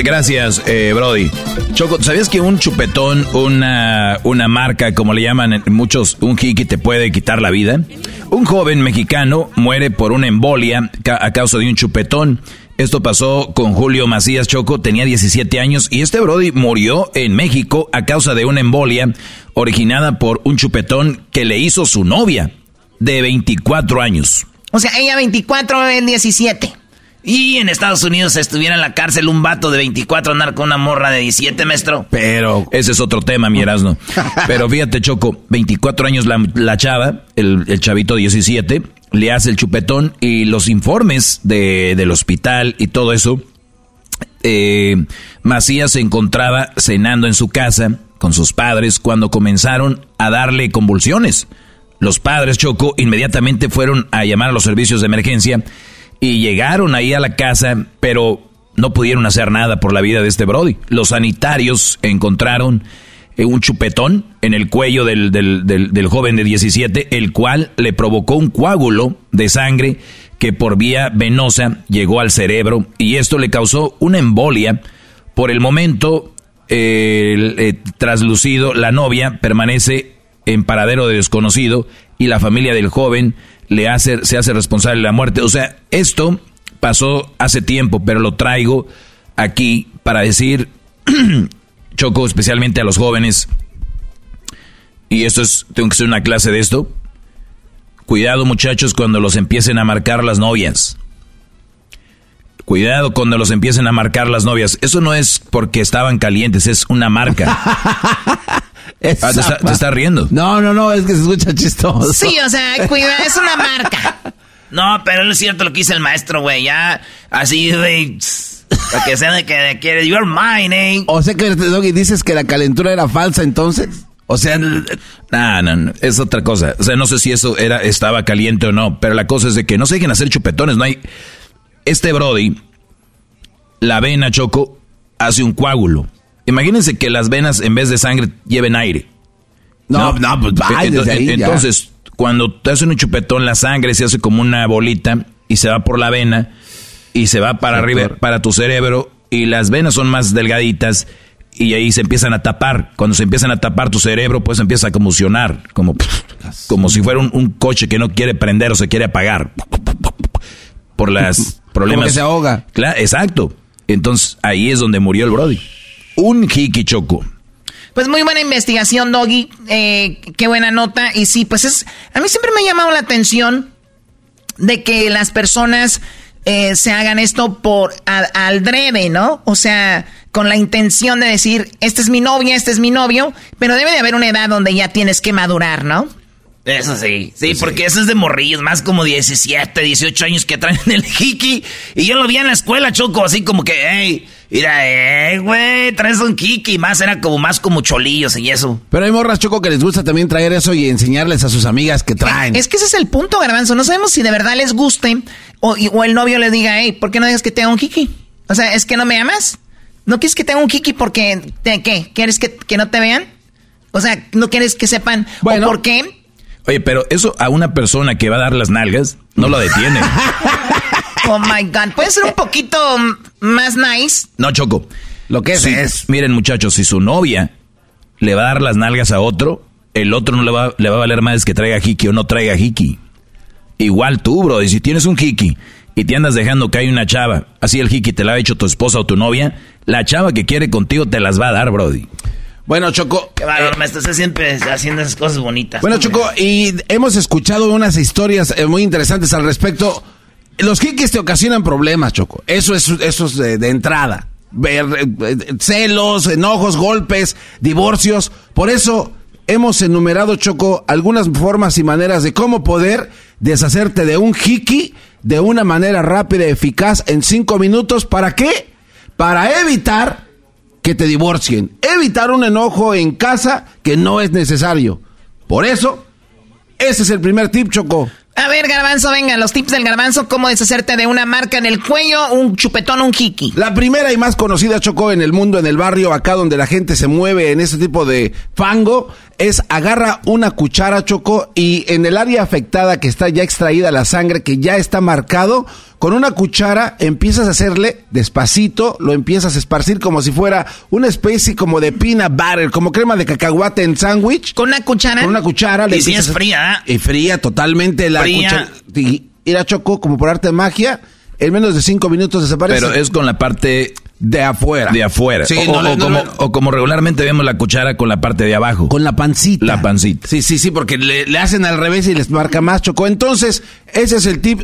gracias, eh, Brody. Choco, ¿sabías que un chupetón, una, una marca, como le llaman muchos, un jiki te puede quitar la vida? Un joven mexicano muere por una embolia a causa de un chupetón. Esto pasó con Julio Macías Choco, tenía 17 años y este Brody murió en México a causa de una embolia originada por un chupetón que le hizo su novia de 24 años. O sea, ella 24, en 17. Y en Estados Unidos estuviera en la cárcel un vato de 24 andar con una morra de 17, maestro. Pero ese es otro tema, mi Erasno. <laughs> Pero fíjate, Choco, 24 años la, la chava, el, el, chavito 17, le hace el chupetón y los informes de, del hospital y todo eso. Eh, Macías se encontraba cenando en su casa con sus padres cuando comenzaron a darle convulsiones. Los padres, Choco, inmediatamente fueron a llamar a los servicios de emergencia y llegaron ahí a la casa, pero no pudieron hacer nada por la vida de este Brody. Los sanitarios encontraron un chupetón en el cuello del, del, del, joven de 17, el cual le provocó un coágulo de sangre que por vía venosa llegó al cerebro y esto le causó una embolia. Por el momento, eh, eh, traslucido, la novia permanece en paradero de desconocido y la familia del joven le hace, se hace responsable de la muerte. O sea, esto pasó hace tiempo, pero lo traigo aquí para decir, <clears throat> choco especialmente a los jóvenes, y esto es, tengo que hacer una clase de esto. Cuidado muchachos cuando los empiecen a marcar las novias. Cuidado cuando los empiecen a marcar las novias. Eso no es porque estaban calientes, es una marca. <laughs> Ah, ¿te, está, está, riendo? No, no, no, es que se escucha chistoso. Sí, o sea, cuidado, es una marca. No, pero es cierto lo que dice el maestro, güey. Ya, así, güey. Para que sea de que quiere, you're mine, eh. O sea que, Doggy, dices que la calentura era falsa entonces. O sea, no, no, es otra cosa. O sea, no sé si eso era, estaba caliente o no, pero la cosa es de que no se dejen hacer chupetones, no hay. Este Brody, la vena choco, hace un coágulo. Imagínense que las venas en vez de sangre lleven aire. No, no, pues va, entonces, entonces cuando te hacen un chupetón, la sangre se hace como una bolita y se va por la vena y se va para arriba, para tu cerebro y las venas son más delgaditas y ahí se empiezan a tapar. Cuando se empiezan a tapar tu cerebro, pues empieza a conmocionar, como, como si fuera un, coche que no quiere prender o se quiere apagar. Por las <laughs> problemas. Como que se ahoga. Claro, exacto. Entonces ahí es donde murió el Brody. Un jiki choco. Pues muy buena investigación, Doggy. Eh, qué buena nota. Y sí, pues es. A mí siempre me ha llamado la atención de que las personas eh, se hagan esto por al dreve, ¿no? O sea, con la intención de decir, esta es mi novia, este es mi novio, pero debe de haber una edad donde ya tienes que madurar, ¿no? Eso sí, sí, porque eso es de morrillos, más como 17, 18 años que traen <laughs> el hiki. Y yo lo vi en la escuela, Choco, así como que, hey, mira, eh, güey, traes un hiki. Más era como más como cholillos y eso. Pero hay morras, Choco, que les gusta también traer eso y enseñarles a sus amigas que traen. Es que ese es el punto, Garbanzo. No sabemos si de verdad les guste o, o el novio le diga, hey, ¿por qué no dejas que tenga un hiki? O sea, ¿es que no me amas? ¿No quieres que tenga un hiki porque, ¿qué? ¿Quieres que, que no te vean? O sea, ¿no quieres que sepan bueno, por qué? Oye, pero eso a una persona que va a dar las nalgas no lo detiene. <laughs> oh my God. ¿Puede ser un poquito más nice? No, Choco. Lo que es, es. Miren, muchachos, si su novia le va a dar las nalgas a otro, el otro no le va, le va a valer más que traiga hiki o no traiga hiki. Igual tú, bro. Y si tienes un hiki y te andas dejando que hay una chava, así el hiki te la ha hecho tu esposa o tu novia, la chava que quiere contigo te las va a dar, Brody. Bueno, Choco. Qué valor, me estás siempre haciendo esas cosas bonitas. Bueno, Choco, y hemos escuchado unas historias eh, muy interesantes al respecto. Los hikis te ocasionan problemas, Choco. Eso es, eso es de, de entrada. Ver, eh, celos, enojos, golpes, divorcios. Por eso hemos enumerado, Choco, algunas formas y maneras de cómo poder deshacerte de un hiki de una manera rápida y eficaz en cinco minutos. ¿Para qué? Para evitar que te divorcien. Evitar un enojo en casa que no es necesario. Por eso, ese es el primer tip, Choco. A ver, Garbanzo, venga, los tips del Garbanzo, cómo deshacerte de una marca en el cuello, un chupetón, un hiki. La primera y más conocida, Choco, en el mundo, en el barrio, acá donde la gente se mueve en ese tipo de fango, es agarra una cuchara, Choco, y en el área afectada que está ya extraída la sangre, que ya está marcado, con una cuchara empiezas a hacerle despacito, lo empiezas a esparcir como si fuera una especie como de peanut butter, como crema de cacahuate en sándwich. ¿Con una cuchara? Con una cuchara. Y si es fría, Y fría, totalmente. La fría. Y ir a Choco como por arte de magia, en menos de cinco minutos desaparece. Pero es con la parte de afuera. De afuera. Sí, o, no, o no, como, no. o como regularmente vemos la cuchara con la parte de abajo. Con la pancita. La pancita. Sí, sí, sí, porque le, le hacen al revés y les marca más, Choco. Entonces, ese es el tip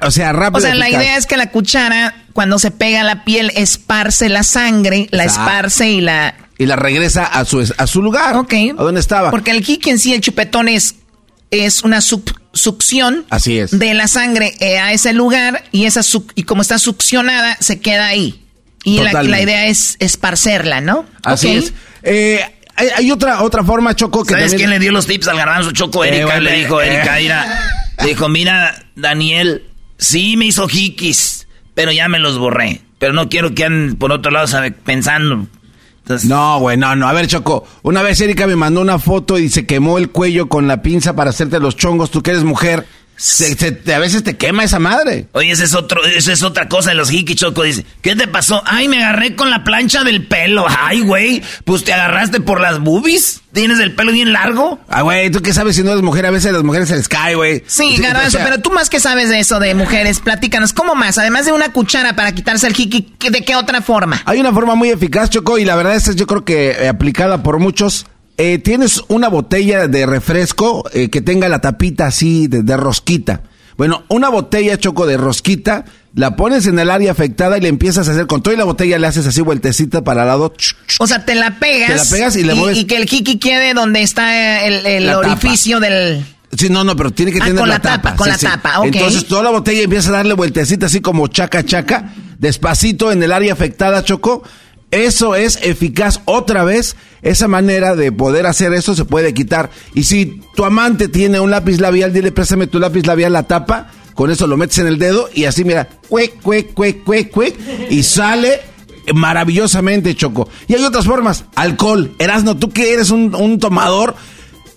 O sea, rápido. O sea, la idea es que la cuchara, cuando se pega a la piel, esparce la sangre, la esparce y la... Y la regresa a su, a su lugar. Ok. ¿A dónde estaba? Porque el kick en sí, el chupetón es, es una succión Así es. de la sangre eh, a ese lugar y, esa y como está succionada, se queda ahí. Y la, la, idea es esparcerla, ¿no? Así es. Eh, hay, otra otra forma, Choco, que ¿Sabes quién le dio los tips al garbanzo? Choco, eh, Erika. le dijo, Erika, mira, dijo, mira, Daniel, sí me hizo hikis, pero ya me los borré. Pero no quiero que anden por otro lado pensando. No, güey, no, no. A ver, Choco, una vez Erika me mandó una foto y se quemó el cuello con la pinza para hacerte los chongos. Tú que eres mujer, se, a veces te quema esa madre. Oye, ese es otro, eso es otra cosa de los hiki choco. Dice, ¿qué te pasó? Ay, me agarré con la plancha del pelo. <laughs> Ay, güey, pues te agarraste por las boobies. ¿Tienes el pelo bien largo? Ah, güey, ¿tú qué sabes si no eres mujer? A veces las mujeres se les cae, güey. Sí, Garbanzo, pero tú más que sabes de eso de mujeres, platícanos, ¿cómo más? Además de una cuchara para quitarse el hiki, ¿de qué otra forma? Hay una forma muy eficaz, Choco, y la verdad es yo creo que eh, aplicada por muchos eh, tienes una botella de refresco eh, que tenga la tapita así de, rosquita. Bueno, una botella choco de rosquita, la pones en el área afectada y le empiezas a hacer con toda la botella le haces así vueltecita para el lado. O sea, te la pegas. Te la pegas y le mueves. Y que el kiki quede donde está el, orificio del. Sí, no, no, pero tiene que ah, tener con la, tapa. Con la tapa, ok. Entonces toda la botella empieza a darle vueltecita así como chaca chaca, despacito en el área afectada, Choco eso es eficaz otra vez. Esa manera de poder hacer eso se puede quitar. Y si tu amante tiene un lápiz labial, dile, préstame tu lápiz labial, la tapa. Con eso lo metes en el dedo y así, mira, cuec, cuec, cuec, cuec, cuec. Y sale maravillosamente, Choco. Y hay otras formas. Alcohol. Erasno, tú que eres un, un tomador.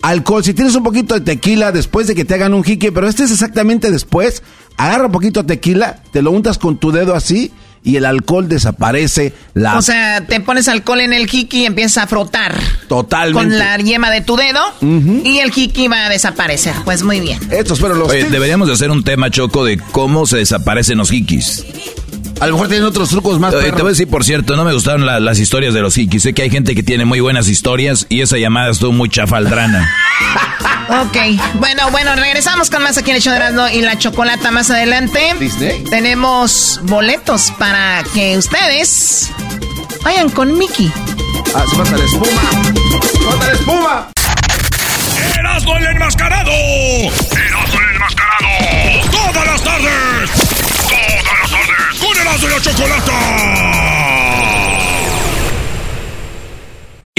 Alcohol. Si tienes un poquito de tequila después de que te hagan un jique, pero este es exactamente después. Agarra un poquito de tequila, te lo untas con tu dedo así y el alcohol desaparece. La... O sea, te pones alcohol en el jiki y empiezas a frotar. Totalmente. Con la yema de tu dedo y el jiki va a desaparecer. Pues muy bien. Estos fueron los deberíamos de hacer un tema, Choco, de cómo se desaparecen los jikis. A lo mejor tienen otros trucos más. te voy a decir, por cierto, no me gustaron las historias de los hikis. Sé que hay gente que tiene muy buenas historias y esa llamada estuvo muy chafaldrana. <laughs> ok, bueno, bueno, regresamos con más aquí en el show de y la chocolata más adelante. Disney. Tenemos boletos para que ustedes vayan con Mickey. Ah, se la espuma. ¡Pasa la espuma! ¡Erasmo el enmascarado! ¡Erasmo el enmascarado! ¡Todas las tardes! Erasmo y la Chocolata.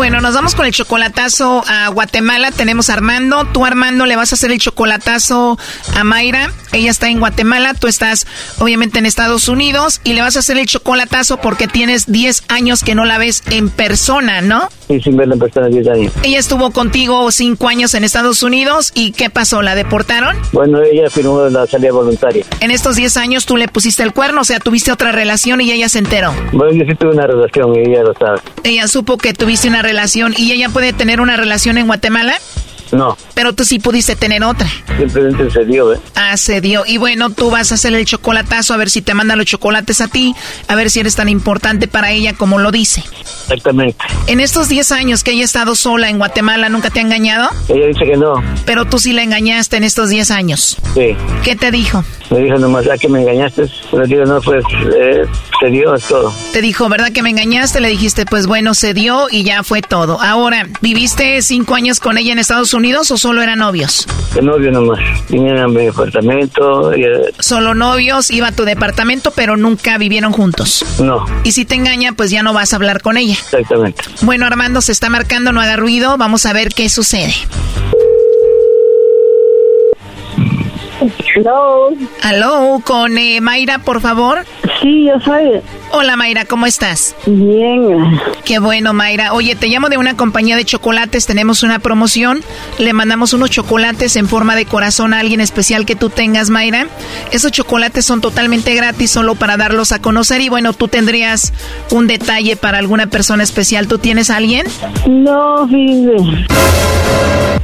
Bueno, nos vamos con el chocolatazo a Guatemala. Tenemos a Armando. Tú, Armando, le vas a hacer el chocolatazo a Mayra. Ella está en Guatemala. Tú estás, obviamente, en Estados Unidos. Y le vas a hacer el chocolatazo porque tienes 10 años que no la ves en persona, ¿no? Sí, sin verla en persona 10 años. Ella estuvo contigo 5 años en Estados Unidos. ¿Y qué pasó? ¿La deportaron? Bueno, ella firmó la salida voluntaria. En estos 10 años tú le pusiste el cuerno, o sea, tuviste otra relación y ella se enteró. Bueno, yo sí tuve una relación y ella lo sabe. Ella supo que tuviste una relación y ella puede tener una relación en Guatemala? No. Pero tú sí pudiste tener otra. Simplemente se dio, ¿eh? Ah, se dio. Y bueno, tú vas a hacer el chocolatazo a ver si te manda los chocolates a ti, a ver si eres tan importante para ella como lo dice. Exactamente. En estos 10 años que ella ha estado sola en Guatemala, ¿nunca te ha engañado? Ella dice que no. Pero tú sí la engañaste en estos 10 años. Sí. ¿Qué te dijo? Me dijo nomás, ya que me engañaste. Le digo, no, pues, eh, se dio, es todo. Te dijo, ¿verdad que me engañaste? Le dijiste, pues bueno, se dio y ya fue todo. Ahora, ¿viviste cinco años con ella en Estados Unidos o solo eran novios? De novio nomás. Vinieron a mi apartamento. Y, eh, Solo novios, iba a tu departamento, pero nunca vivieron juntos. no, Y si te engaña, pues ya no vas a hablar con ella. exactamente. Bueno, Armando, se está marcando, no haga ruido. Vamos a ver qué sucede. Hello. Aló, con eh, Mayra, por favor. Sí, yo soy. Hola, Mayra, ¿cómo estás? Bien. Qué bueno, Mayra. Oye, te llamo de una compañía de chocolates. Tenemos una promoción. Le mandamos unos chocolates en forma de corazón a alguien especial que tú tengas, Mayra. Esos chocolates son totalmente gratis, solo para darlos a conocer. Y bueno, tú tendrías un detalle para alguna persona especial. ¿Tú tienes a alguien? No, fíjese.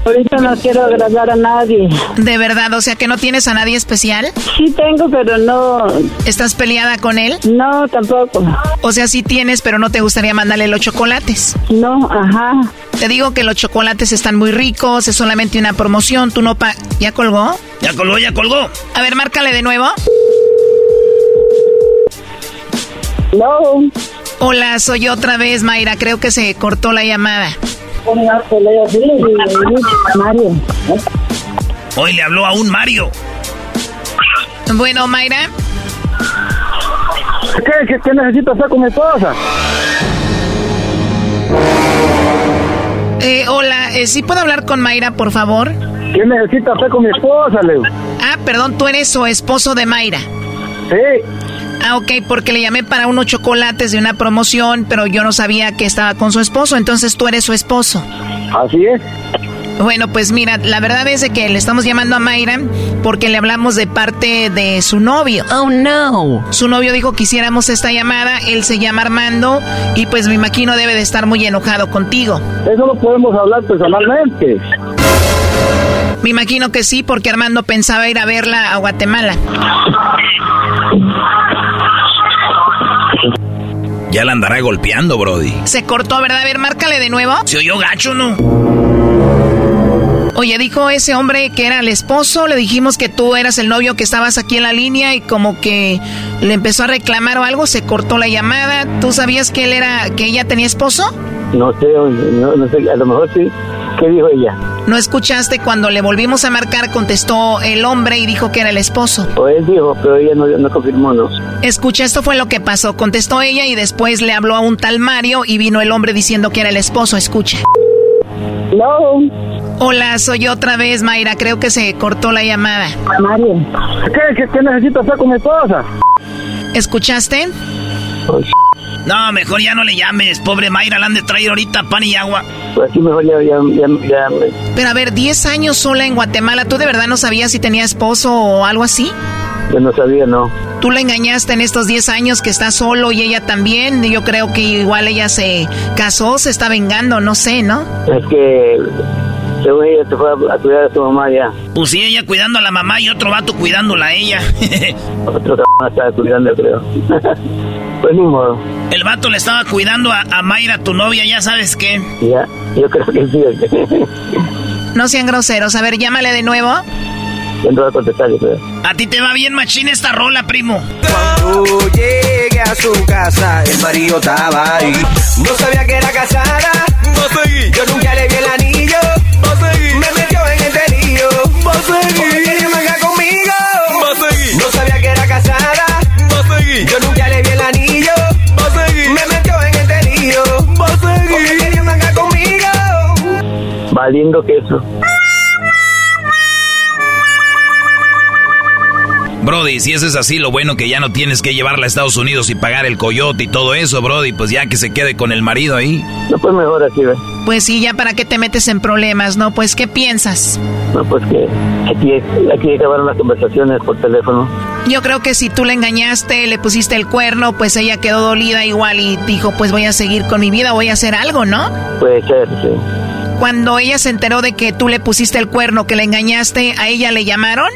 Ahorita no quiero agradar a nadie. De verdad, o sea que no tienes a nadie especial. Sí tengo, pero no. ¿Estás peleada con él? No, tampoco. O sea, sí tienes, pero no te gustaría mandarle los chocolates. No, ajá. Te digo que los chocolates están muy ricos, es solamente una promoción, tú no pa... ¿Ya colgó? Ya colgó, ya colgó. A ver, márcale de nuevo. No. Hola, soy otra vez, Mayra. Creo que se cortó la llamada. Hoy le habló a un Mario. Bueno, Mayra. ¿Qué, qué, qué necesito hacer con mi esposa? Eh, hola, eh, ¿sí puedo hablar con Mayra, por favor? ¿Qué necesito hacer con mi esposa, Leo? Ah, perdón, tú eres su esposo de Mayra. Sí. Ah, ok, porque le llamé para unos chocolates de una promoción, pero yo no sabía que estaba con su esposo, entonces tú eres su esposo. Así es. Bueno, pues mira, la verdad es de que le estamos llamando a Mayra porque le hablamos de parte de su novio. Oh, no. Su novio dijo que hiciéramos esta llamada, él se llama Armando y pues me imagino debe de estar muy enojado contigo. Eso lo podemos hablar personalmente. Me imagino que sí, porque Armando pensaba ir a verla a Guatemala. <laughs> Ya la andará golpeando, Brody. Se cortó, ¿verdad? A ver, márcale de nuevo. Se oyó gacho, ¿no? Oye, dijo ese hombre que era el esposo, le dijimos que tú eras el novio que estabas aquí en la línea y como que le empezó a reclamar o algo, se cortó la llamada. ¿Tú sabías que él era, que ella tenía esposo? No sé, no, no sé, a lo mejor sí. ¿Qué dijo ella? ¿No escuchaste cuando le volvimos a marcar? Contestó el hombre y dijo que era el esposo. O él dijo, pero ella no, no confirmó, ¿no? Escucha, esto fue lo que pasó. Contestó ella y después le habló a un tal Mario y vino el hombre diciendo que era el esposo. Escucha. No. Hola, soy yo otra vez, Mayra. Creo que se cortó la llamada. Mario. ¿Qué, qué, qué necesito hacer con mi esposa? ¿Escuchaste? No, mejor ya no le llames. Pobre Mayra, la han de traer ahorita pan y agua. Pues sí, mejor ya, ya, ya, ya me- Pero a ver, 10 años sola en Guatemala, ¿tú de verdad no sabías si tenía esposo o algo así? yo no sabía, ¿no? Tú la engañaste en estos 10 años que está solo y ella también. Yo creo que igual ella se casó, se está vengando, no sé, ¿no? Es que según ella se fue a, a cuidar a su mamá ya. Pues sí, ella cuidando a la mamá y otro vato cuidándola a ella. <laughs> Otro cabrón estaba cuidando, creo. <laughs> pues ni modo. El vato le estaba cuidando a, a Mayra, tu novia, ya sabes qué. Ya, yo creo que sí. No sean groseros. A ver, llámale de nuevo. yo no voy a contestar, yo creo. A ti te va bien machín esta rola, primo. Cuando llegué a su casa, el marido estaba ahí. No sabía que era casada. Yo nunca le vi el anillo. Valiendo queso. Brody, si eso es así, lo bueno que ya no tienes que llevarla a Estados Unidos y pagar el coyote y todo eso, Brody, pues ya que se quede con el marido ahí. No, pues mejor así, ¿ves? Pues sí, ya para qué te metes en problemas, ¿no? Pues, ¿qué piensas? No, pues que aquí, aquí acabaron las conversaciones por teléfono. Yo creo que si tú le engañaste, le pusiste el cuerno, pues ella quedó dolida igual y dijo, pues voy a seguir con mi vida, voy a hacer algo, ¿no? Puede ser, sí. Cuando ella se enteró de que tú le pusiste el cuerno, que le engañaste, ¿a ella le llamaron?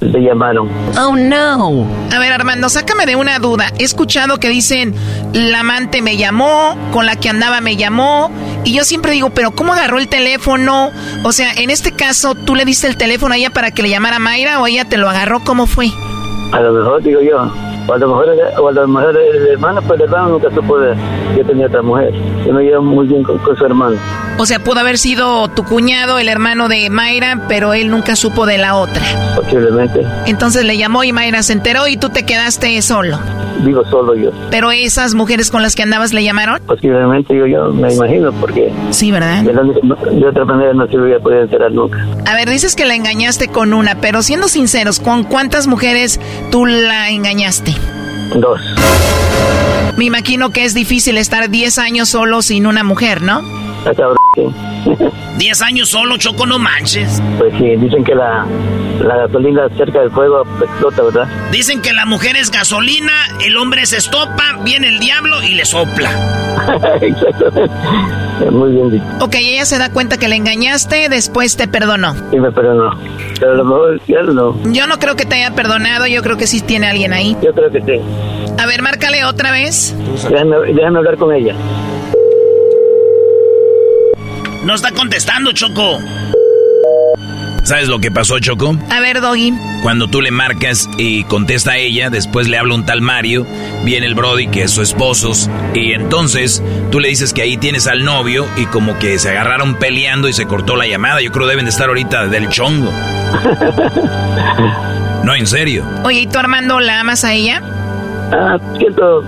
Le llamaron. Oh, no. A ver, Armando, sácame de una duda. He escuchado que dicen, la amante me llamó, con la que andaba me llamó, y yo siempre digo, pero ¿cómo agarró el teléfono? O sea, en este caso, ¿tú le diste el teléfono a ella para que le llamara Mayra o ella te lo agarró? ¿Cómo fue? A lo mejor, digo yo. O a lo mejor, o a lo mejor el hermano, pues el hermano nunca supo de que tenía otra mujer. Yo me llevo muy bien con, con su hermano. O sea, pudo haber sido tu cuñado, el hermano de Mayra, pero él nunca supo de la otra. Posiblemente. Entonces le llamó y Mayra se enteró y tú te quedaste solo. Vivo solo yo. Pero esas mujeres con las que andabas le llamaron. Posiblemente, digo yo, me imagino, porque... Sí, ¿verdad? De, la- de otra manera no se hubiera podido enterar nunca. A ver, dices que la engañaste con una, pero siendo sinceros, ¿con cuántas mujeres tú la engañaste? Dos. Me imagino que es difícil estar 10 años solo sin una mujer, ¿no? Está cabrón, sí. 10 años solo, Choco, no manches. Pues sí, dicen que la, la gasolina cerca del fuego explota, ¿verdad? Dicen que la mujer es gasolina, el hombre se estopa, viene el diablo y le sopla. <laughs> Exactamente. Muy bien dicho. Ok, ella se da cuenta que le engañaste, después te perdonó. Sí, me perdonó. Pero a lo mejor ya no. Yo no creo que te haya perdonado, yo creo que sí tiene alguien ahí. Yo creo que sí. A ver, márcale otra vez. Déjame, déjame hablar con ella. No está contestando, Choco. ¿Sabes lo que pasó, Choco? A ver, Doggy. Cuando tú le marcas y contesta a ella, después le habla un tal Mario, viene el Brody que es su esposo, y entonces tú le dices que ahí tienes al novio y como que se agarraron peleando y se cortó la llamada. Yo creo deben de estar ahorita del chongo. <laughs> No, en serio. Oye, ¿y tú Armando la amas a ella? Ah, siento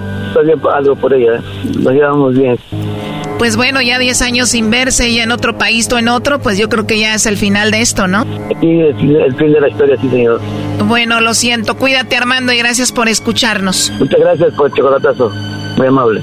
algo por ella. ¿eh? Nos llevamos bien. Pues bueno, ya 10 años sin verse, ella en otro país, tú en otro, pues yo creo que ya es el final de esto, ¿no? Sí, el fin de la historia, sí, señor. Bueno, lo siento, cuídate Armando y gracias por escucharnos. Muchas gracias por el chocolatazo. Muy amable.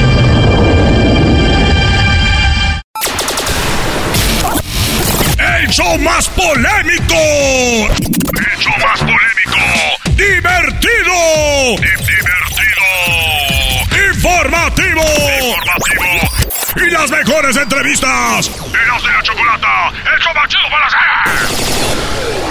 ¡El show más polémico! ¡El show más polémico! ¡Divertido! ¡Divertido! ¡Informativo! ¡Informativo! ¡Y las mejores entrevistas! ¡Eras de la chocolata! ¡El show más chido para hacer!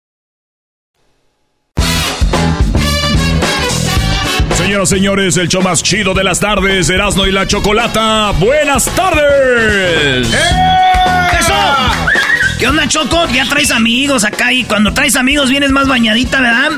Señoras y señores, el show más chido de las tardes, Erasno y la Chocolata. ¡Buenas tardes! ¡Eso! ¿Qué onda, Choco? Ya traes amigos acá y cuando traes amigos vienes más bañadita, ¿verdad?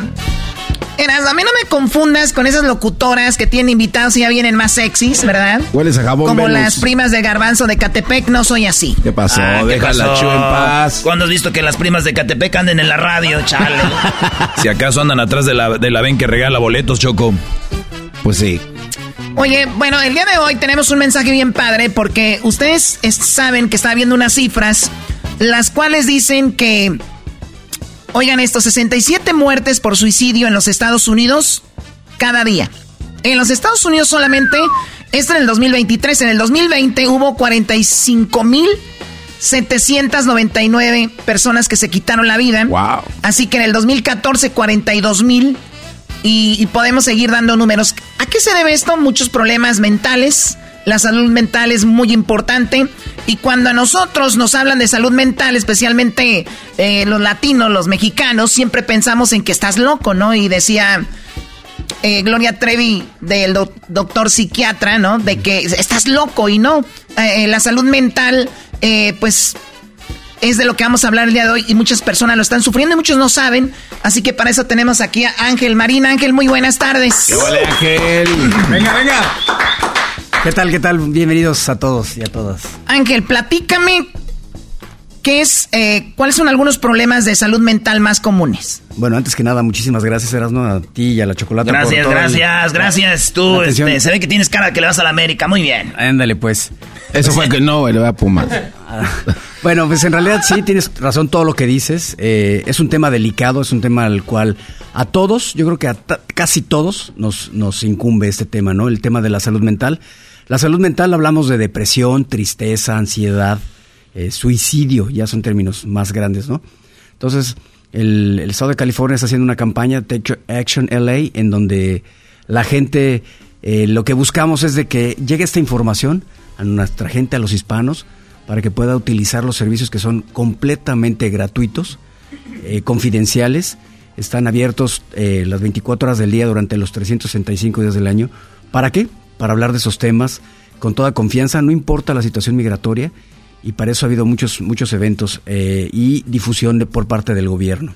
Eras, a mí no me confundas con esas locutoras que tienen invitados y ya vienen más sexys, ¿verdad? Hueles a jabón Como las primas de Garbanzo de Catepec, no soy así. ¿Qué pasó? Ah, ¿qué Deja la pasó? Chu en paz. ¿Cuándo has visto que las primas de Catepec anden en la radio, chale? <laughs> Si acaso andan atrás de la, de la ven que regala boletos, Choco. Pues sí. Oye, bueno, el día de hoy tenemos un mensaje bien padre porque ustedes es- saben que está viendo unas cifras, las cuales dicen que, oigan esto, 67 muertes por suicidio en los Estados Unidos cada día. En los Estados Unidos solamente, esto en el 2023, en el 2020 hubo 45 mil 799 personas que se quitaron la vida. Wow. Así que en el 2014, 42 mil. Y, y podemos seguir dando números. ¿A qué se debe esto? Muchos problemas mentales. La salud mental es muy importante. Y cuando a nosotros nos hablan de salud mental, especialmente eh, los latinos, los mexicanos, siempre pensamos en que estás loco, ¿no? Y decía eh, Gloria Trevi del doc- doctor psiquiatra, ¿no? De que estás loco y no. Eh, la salud mental, pues es de lo que vamos a hablar el día de hoy y muchas personas lo están sufriendo y muchos no saben. Así que para eso tenemos aquí a Ángel Marín. Ángel, muy buenas tardes. Hola, Ángel. Venga, venga. ¿Qué tal, qué tal? Bienvenidos a todos y a todas. Ángel, platícame ¿qué es, eh, ¿cuáles son algunos problemas de salud mental más comunes? Bueno, antes que nada, muchísimas gracias, Erasmo, a ti y a la chocolate. Gracias, gracias, gracias. Tú, este, se ve que tienes cara que le vas a la América. Muy bien. Ándale, pues. Eso fue que no, le va a Pumas. <laughs> bueno, pues en realidad sí, tienes razón todo lo que dices. Eh, es un tema delicado, es un tema al cual a todos, yo creo que a casi todos nos, nos incumbe este tema, ¿no? El tema de la salud mental. La salud mental hablamos de depresión, tristeza, ansiedad, eh, suicidio, ya son términos más grandes, ¿no? Entonces, el, Estado de California está haciendo una campaña, Take Action LA, en donde la gente, eh, lo que buscamos es de que llegue esta información a nuestra gente, a los hispanos, para que pueda utilizar los servicios que son completamente gratuitos, eh, confidenciales, están abiertos las 24 horas del día durante los 365 días del año. ¿Para qué? Para hablar de esos temas con toda confianza, no importa la situación migratoria, y para eso ha habido muchos, muchos eventos eh, y difusión de, por parte del gobierno.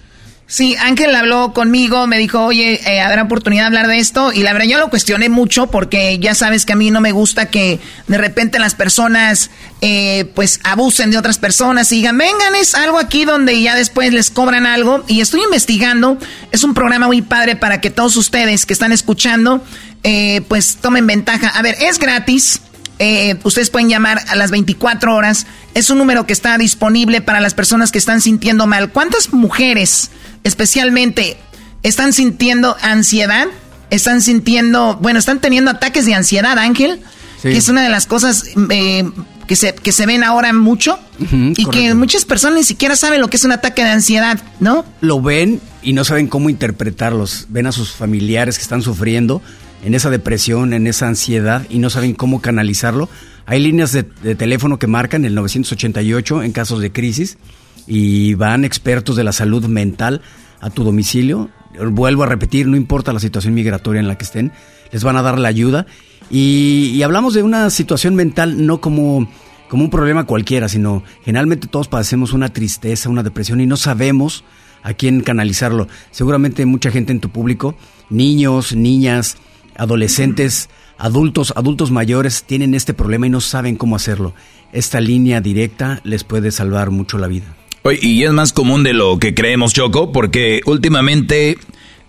Sí, Ángel habló conmigo, me dijo, oye, eh, habrá oportunidad de hablar de esto. Y la verdad yo lo cuestioné mucho porque ya sabes que a mí no me gusta que de repente las personas eh, pues abusen de otras personas y digan, vengan, es algo aquí donde ya después les cobran algo. Y estoy investigando, es un programa muy padre para que todos ustedes que están escuchando eh, pues tomen ventaja. A ver, es gratis. Eh, ustedes pueden llamar a las 24 horas. Es un número que está disponible para las personas que están sintiendo mal. ¿Cuántas mujeres especialmente están sintiendo ansiedad? Están sintiendo, bueno, están teniendo ataques de ansiedad, Ángel, que es una de las cosas eh, que, se, que se ven ahora mucho y que muchas personas ni siquiera saben lo que es un ataque de ansiedad, ¿no? Lo ven y no saben cómo interpretarlos. Ven a sus familiares que están sufriendo en esa depresión, en esa ansiedad y no saben cómo canalizarlo. Hay líneas de, teléfono que marcan el 988 en casos de crisis y van expertos de la salud mental a tu domicilio. Vuelvo a repetir, no importa la situación migratoria en la que estén, les van a dar la ayuda. Y, hablamos de una situación mental no como, como un problema cualquiera, sino generalmente todos padecemos una tristeza, una depresión y no sabemos a quién canalizarlo. Seguramente mucha gente en tu público, niños, niñas, adolescentes, adultos, adultos mayores tienen este problema y no saben cómo hacerlo. Esta línea directa les puede salvar mucho la vida. Oye, y es más común de lo que creemos, Choco, porque últimamente,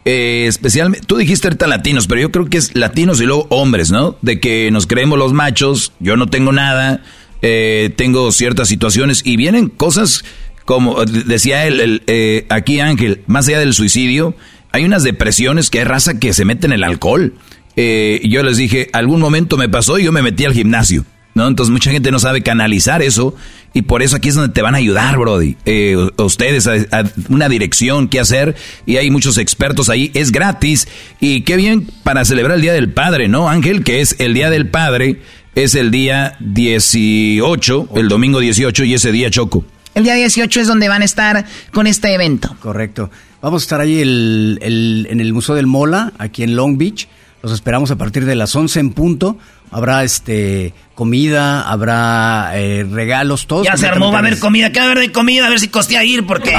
eh, especialmente, tú dijiste ahorita latinos, pero yo creo que es latinos y luego hombres, ¿no? De que nos creemos los machos, yo no tengo nada, eh, tengo ciertas situaciones y vienen cosas como decía él, eh, aquí Ángel, más allá del suicidio, hay unas depresiones que hay raza que se mete en el alcohol. Eh, yo les dije, algún momento me pasó y yo me metí al gimnasio. ¿no? Entonces mucha gente no sabe canalizar eso y por eso aquí es donde te van a ayudar, Brody. Eh, ustedes a, una dirección, qué hacer y hay muchos expertos ahí. Es gratis y qué bien para celebrar el Día del Padre, ¿no, Ángel? Que es el Día del Padre, es el día 18, el domingo 18 y ese día choco. El día 18 es donde van a estar con este evento. Correcto. Vamos a estar ahí en el Museo del Mola, aquí en Long Beach. Los esperamos a partir de las 11 en punto. Habrá este comida, habrá eh, regalos, todo. Ya se armó, va a haber comida. ¿Qué va a haber de comida? A ver si costea ir, porque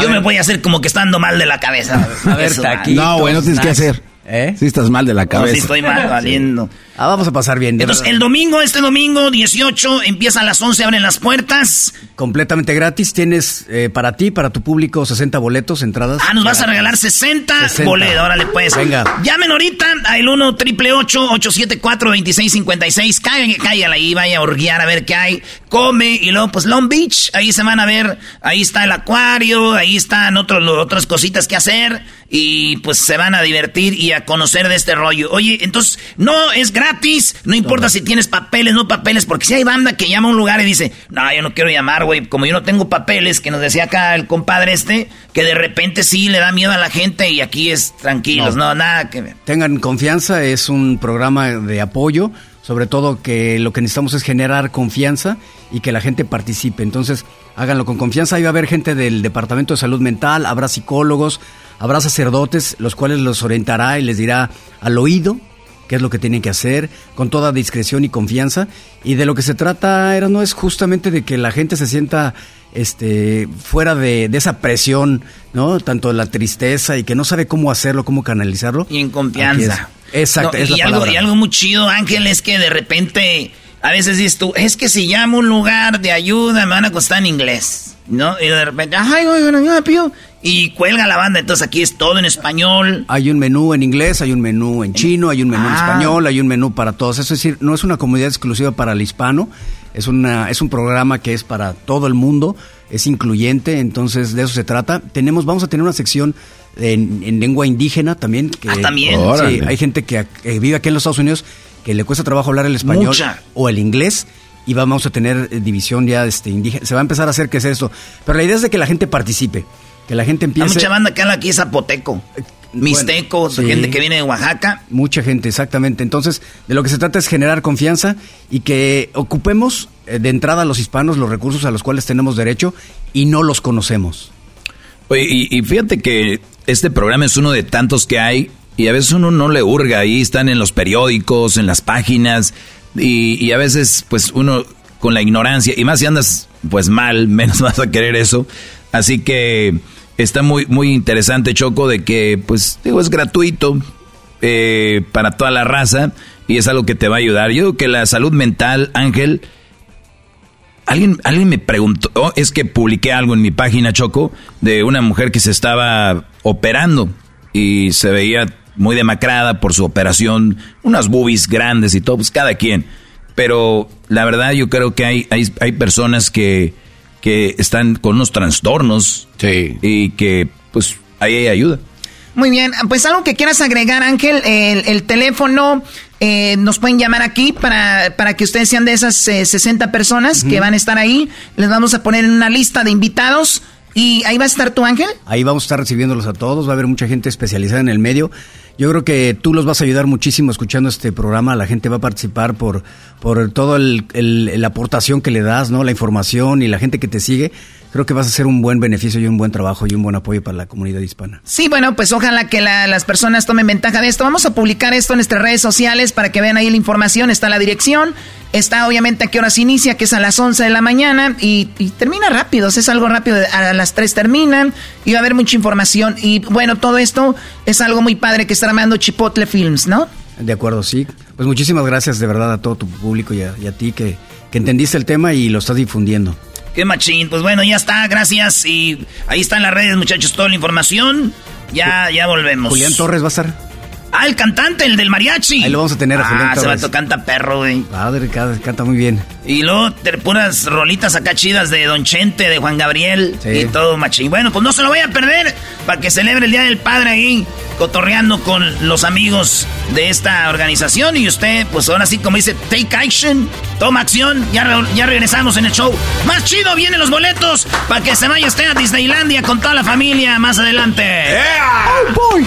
yo me voy a hacer como que estando mal de la cabeza. A ver, aquí. No, bueno, tienes que hacer. ¿Eh? Si estás mal de la cabeza. sí estoy mal, <laughs> valiendo. Ah, vamos a pasar bien. Entonces, el domingo, este domingo, 18, empieza a las 11, abren las puertas. Completamente gratis. Tienes eh, para ti, para tu público, 60 boletos, entradas. Ah, nos vas a regalar 60, boletos. Órale, pues. Venga. Llamen ahorita al 1 triple 874 2656 Cállala ahí, vaya a orguiar a ver qué hay. Come y luego, pues, Long Beach. Ahí se van a ver. Ahí está el acuario. Ahí están otros, otras cositas que hacer. Y pues se van a divertir y a conocer de este rollo. Oye, entonces, no es gratis, no importa si tienes papeles, no papeles, porque si hay banda que llama a un lugar y dice, no, yo no quiero llamar, güey, como yo no tengo papeles, que nos decía acá el compadre este, que de repente sí le da miedo a la gente y aquí es tranquilos, no, nada que ver. Tengan confianza, es un programa de apoyo, sobre todo que lo que necesitamos es generar confianza y que la gente participe, entonces háganlo con confianza, ahí va a haber gente del Departamento de Salud Mental, habrá psicólogos, habrá sacerdotes, los cuales los orientará y les dirá al oído qué es lo que tienen que hacer, con toda discreción y confianza. Y de lo que se trata, era, no es justamente de que la gente se sienta este, fuera de, esa presión, ¿no? Tanto de la tristeza y que no sabe cómo hacerlo, cómo canalizarlo. Y en confianza. Exacto, es y, la algo, palabra. y algo muy chido, Ángel, es que de repente a veces dices tú, es que si llamo un lugar de ayuda me van a costar en inglés, ¿no? Y de repente, ay, bueno, yo pido. Y cuelga la banda, entonces aquí es todo en español. Hay un menú en inglés, hay un menú en chino, hay un menú en Ah. español, hay un menú para todos. Es decir, no es una comunidad exclusiva para el hispano, es, una, es un programa que es para todo el mundo, es incluyente, entonces de eso se trata. Tenemos, vamos a tener una sección en, en lengua indígena también. Que, Ah, ¿también? Sí, hay gente que, que vive aquí en los Estados Unidos que le cuesta trabajo hablar el español Mucha. o el inglés y vamos a tener eh, división ya este, indígena. Se va a empezar a hacer crecer esto. Pero la idea es de que la gente participe, que la gente Hay empiece... mucha banda que habla aquí zapoteco, mixteco, sí. gente que viene de Oaxaca. Mucha gente, exactamente. Entonces, de lo que se trata es generar confianza y que ocupemos eh, de entrada a los hispanos los recursos a los cuales tenemos derecho y no los conocemos. Oye, y, y fíjate que este programa es uno de tantos que hay y a veces uno no le hurga, ahí están en los periódicos, en las páginas y, y a veces pues uno con la ignorancia y más si andas pues mal, <laughs> menos vas a querer eso. Así que está muy, muy interesante Choco de que pues digo es gratuito eh, para toda la raza y es algo que te va a ayudar. Yo digo que la salud mental, Ángel, Alguien, alguien me preguntó, oh, es que publiqué algo en mi página Choco de una mujer que se estaba operando y se veía muy demacrada por su operación, unas boobies grandes y todo, pues cada quien. Pero la verdad yo creo que hay, hay, hay personas que, que están con unos trastornos y que pues ahí hay ayuda. Muy bien, pues algo que quieras agregar, Ángel, el, el teléfono, eh, nos pueden llamar aquí para, para que ustedes sean de esas eh, 60 personas que van a estar ahí. Les vamos a poner en una lista de invitados. ¿Y ahí va a estar tu Ángel? Ahí vamos a estar recibiéndolos a todos, va a haber mucha gente especializada en el medio. Yo creo que tú los vas a ayudar muchísimo escuchando este programa, la gente va a participar por, por toda el, el- la aportación que le das, ¿no? la información y la gente que te sigue. Creo que vas a hacer un buen beneficio y un buen trabajo y un buen apoyo para la comunidad hispana. Sí, bueno, pues ojalá que la- las personas tomen ventaja de esto. Vamos a publicar esto en nuestras redes sociales para que vean ahí la información. Está la dirección, está obviamente a qué horas inicia, que es a las 11 de la mañana y, y termina rápido, es algo rápido, a las 3 terminan y va a haber mucha información. Y bueno, todo esto es algo muy padre que está armando Chipotle Films, ¿no? De acuerdo, sí. Pues muchísimas gracias de verdad a todo tu público y a, y a ti que, que entendiste el tema y lo estás difundiendo. Qué machín. Pues bueno, ya está, gracias. Y ahí están las redes, muchachos, toda la información. Ya, ya volvemos. Julián Torres va a estar. Ah, el cantante, el del mariachi. Ahí lo vamos a tener a ah, Julián ese Torres. vato canta perro, güey. Padre, ca- canta muy bien. Y luego te- puras rolitas acá chidas de Don Chente, de Juan Gabriel Sí. y todo machín. Bueno, pues no se lo vaya a perder para que celebre el Día del Padre ahí, cotorreando con los amigos de esta organización. Y usted, pues ahora sí, como dice, take action, toma acción. Ya, re- ya regresamos en el show. Más chido, vienen los boletos para que se vaya usted a Disneylandia con toda la familia más adelante. ¡Oh, boy!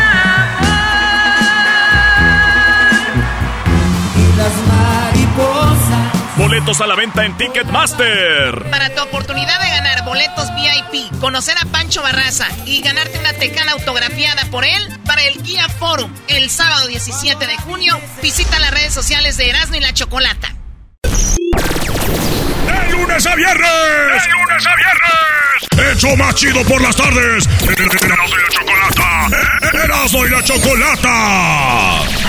Boletos a la venta en Ticketmaster. Para tu oportunidad de ganar boletos VIP, conocer a Pancho Barraza y ganarte una tecana autografiada por él para el Guía Forum el sábado 17 de junio, visita las redes sociales de Erasmo y la Chocolata. ¡De lunes a viernes! ¡De lunes a viernes! ¡Hecho más chido por las tardes! ¡Erasmo y la Chocolata! ¡Erasmo y la Chocolata!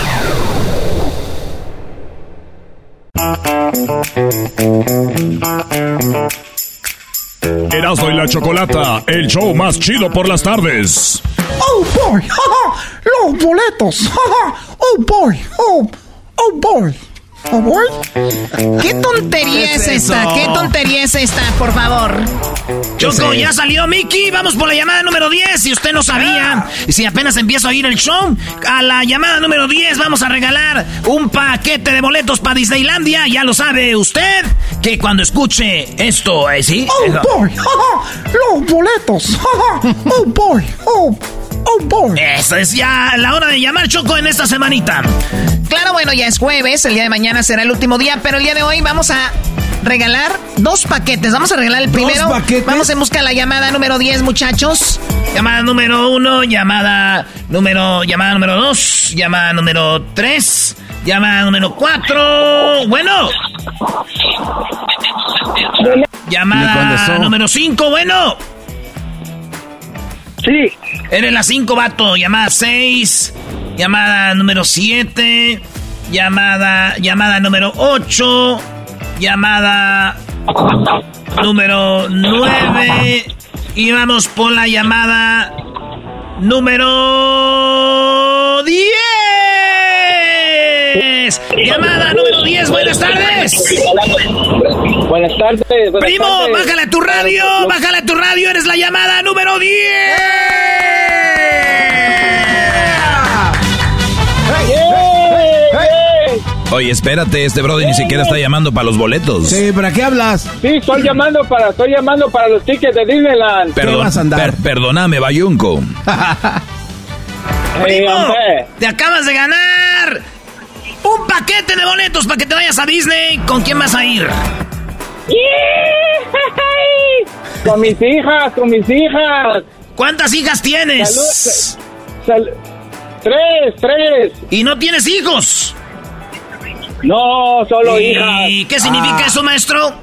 Erasmo y la Chocolata, el show más chido por las tardes. ¡Oh, boy! <laughs> ¡Los boletos! <laughs> ¡Oh, boy! ¡Oh, oh boy! ¡Oh, boy! ¿Qué tontería es, ¿Qué es esta? ¿Qué tontería es esta, por favor? Choco, ya salió Mickey. Vamos por la llamada número 10. Si usted no sabía, y si apenas empieza a oír el show, a la llamada número 10 vamos a regalar un paquete de boletos para Disneylandia. Ya lo sabe usted, que cuando escuche esto, ¿eh? ¿sí? ¡Oh, boy! ¡Los <laughs> boletos! ¡Oh, boy! ¡Oh, oh boy! Esa es ya la hora de llamar Choco en esta semanita. Claro, bueno, ya es jueves, el día de mañana será el último día, pero el día de hoy vamos a regalar dos paquetes. Vamos a regalar el primero. Vamos en busca de la llamada número 10, muchachos. Llamada número uno, llamada número, llamada número dos, llamada número tres, Llamada número 4. Bueno. Llamada número 5. Bueno. Sí. Eres la 5, vato. Llamada 6. Llamada número 7. Llamada, llamada número 8. Llamada número 9. Y vamos por la llamada número 10. Llamada número 10, buenas tardes. Buenas tardes. Primo, bájale a tu radio, bájale a tu radio, eres la llamada número 10. Oye, espérate, este brother ni siquiera está llamando para los boletos. Sí, ¿para qué hablas? Sí, estoy llamando para, estoy llamando para los tickets de Disneyland. Perdón, vas a andar? per- perdóname, Bayunco. <laughs> Primo, te acabas de ganar un paquete de boletos para que te vayas a Disney. ¿Con quién vas a ir? Con mis hijas, con mis hijas. ¿Cuántas hijas tienes? Salud- sal- tres, tres. ¿Y no tienes hijos? No, solo ¿Y hijas. qué significa Ah. eso, maestro?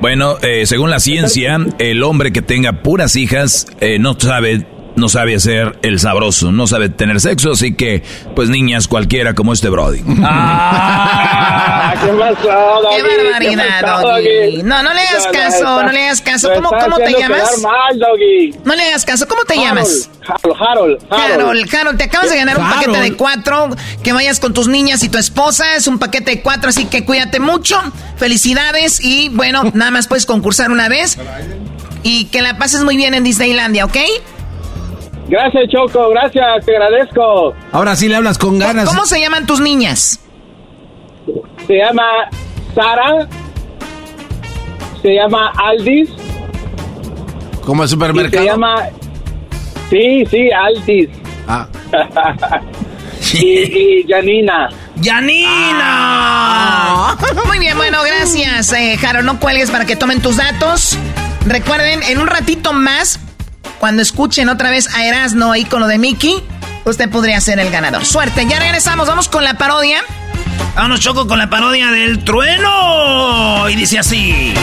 Bueno, eh, según la ciencia, el hombre que tenga puras hijas eh, no sabe no sabe hacer el sabroso, no sabe tener sexo, así que, pues niñas cualquiera como este Brody. <laughs> Ah, <laughs> ¿Qué pasó, Qué Doggy? barbaridad, pasó, Doggy. No, no le hagas caso, no le hagas caso. ¿Cómo, cómo te llamas? mal, Doggy. No le hagas caso. ¿Cómo te Harold, llamas? Harold, Harold, Harold. Harold, Harold, te acabas de ganar un Harold. paquete de cuatro. Que vayas con tus niñas y tu esposa. Es un paquete de cuatro, así que cuídate mucho. Felicidades y bueno, nada más puedes concursar una vez. Y que la pases muy bien en Disneylandia, ¿ok? Gracias, Choco, gracias, te agradezco. Ahora sí le hablas con ganas. ¿Cómo se llaman tus niñas? Se llama Sara. Se llama Aldis. Como el Y supermercado. se llama. Sí, sí, Aldis. Ah. <laughs> y, y Janina. ¡Yanina! Muy bien, bueno, gracias, eh, Harold. No cuelgues para que tomen tus datos. Recuerden, en un ratito más, cuando escuchen otra vez a Erasno ahí con lo de Mickey, usted podría ser el ganador. Suerte, ya regresamos, vamos con la parodia. Vámonos, Choco, con la parodia del trueno. Y dice así.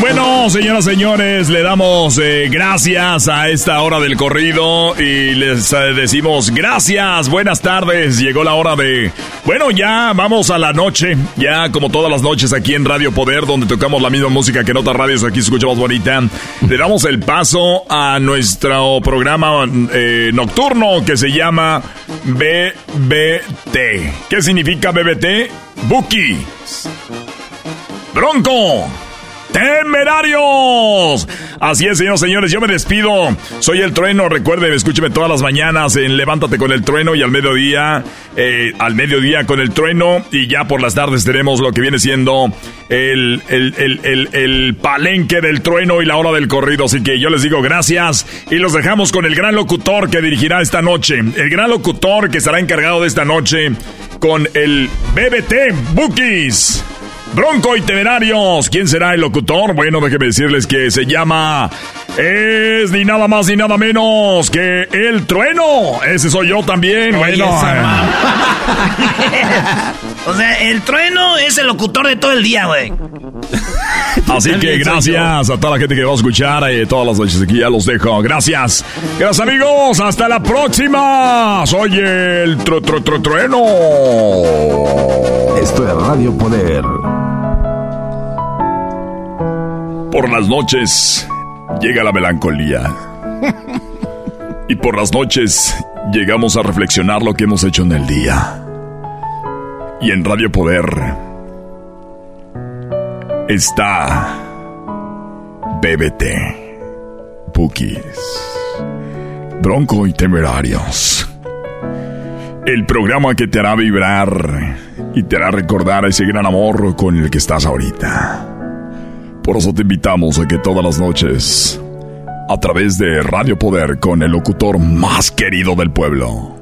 Bueno, señoras y señores, le damos eh, gracias a esta hora del corrido y les eh, decimos gracias, buenas tardes. Llegó la hora de... Bueno, ya vamos a la noche, ya como todas las noches aquí en Radio Poder, donde tocamos la misma música que en otras radios, aquí se escucha más bonita. Le damos el paso a nuestro programa eh, nocturno que se llama BBT. ¿Qué significa BBT? Buki. Bronco. ¡Temerarios! Así es, señores, señores, yo me despido. Soy el trueno, recuerden, escúcheme todas las mañanas en Levántate con el trueno y al mediodía, eh, al mediodía con el trueno y ya por las tardes tenemos lo que viene siendo el, el, el, el, palenque del trueno y la hora del corrido. Así que yo les digo gracias y los dejamos con el gran locutor que dirigirá esta noche. El gran locutor que estará encargado de esta noche con el BBT Bookies. Bronco y Temerarios. ¿Quién será el locutor? Bueno, déjenme decirles que se llama. Es ni nada más ni nada menos que el trueno. Ese soy yo también. Oye, bueno. esa eh, <laughs> O sea, el trueno es el locutor de todo el día, güey. Así que gracias a toda la gente que va a escuchar eh, todas las noches aquí. Ya los dejo. Gracias. Gracias, amigos. Hasta la próxima. Soy el tru- trueno. Esto es Radio Poder. Por las noches llega la melancolía. <laughs> Y por las noches llegamos a reflexionar lo que hemos hecho en el día. Y en Radio Poder está BBT, Bookies, Bronco y Temerarios. El programa que te hará vibrar y te hará recordar ese gran amor con el que estás ahorita. Por eso te invitamos a que todas las noches, a través de Radio Poder con el locutor más querido del pueblo,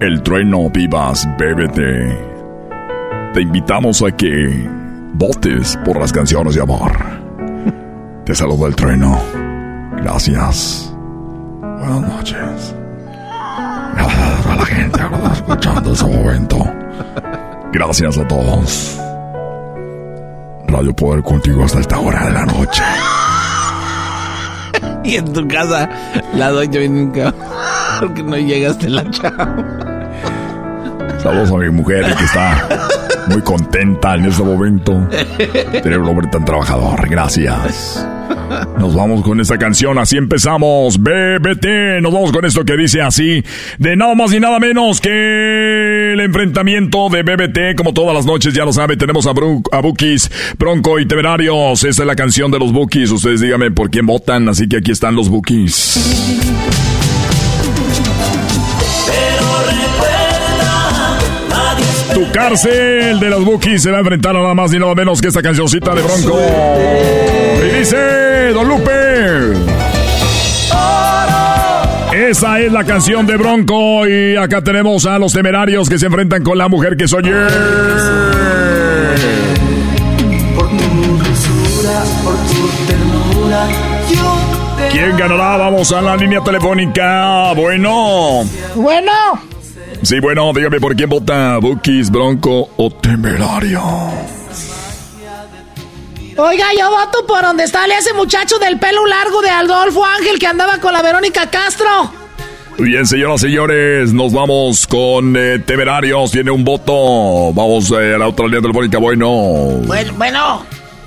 el trueno vivas BBT, te invitamos a que votes por las canciones de amor. Te saludo el trueno. Gracias. Buenas noches. Gracias a la gente que está escuchando ese momento. Gracias a todos. Radio Poder contigo hasta esta hora de la noche. <laughs> Y en tu casa, la doña viene nunca. Porque no llegaste la chava. Saludos a mi mujer que está muy contenta en este momento. Tener un hombre tan trabajador. Gracias. Nos vamos con esta canción, así empezamos. BBT, nos vamos con esto que dice así, de nada más y nada menos que el enfrentamiento de BBT, como todas las noches, ya lo sabe, tenemos a, Bru a Bookies, Bronco y Temerarios. Esta es la canción de los Bookies, ustedes díganme por quién votan, así que aquí están los Bookies. Cárcel de los Bookies se va a enfrentar nada más ni nada menos que esta cancioncita de Bronco. Y dice, Don Lupe. Esa es la canción de Bronco y acá tenemos a los temerarios que se enfrentan con la mujer que soy. ¿Quién ganará? Vamos a la línea telefónica. Bueno. Bueno. Sí, bueno, dígame por quién vota Bookies, Bronco o Temerario. Oiga, yo voto por donde está ese muchacho del pelo largo de Adolfo Ángel que andaba con la Verónica Castro. Bien, señoras y señores, nos vamos con eh, Temerarios. Tiene un voto. Vamos eh, a la otra línea telefónica. Bueno. Bueno, bueno.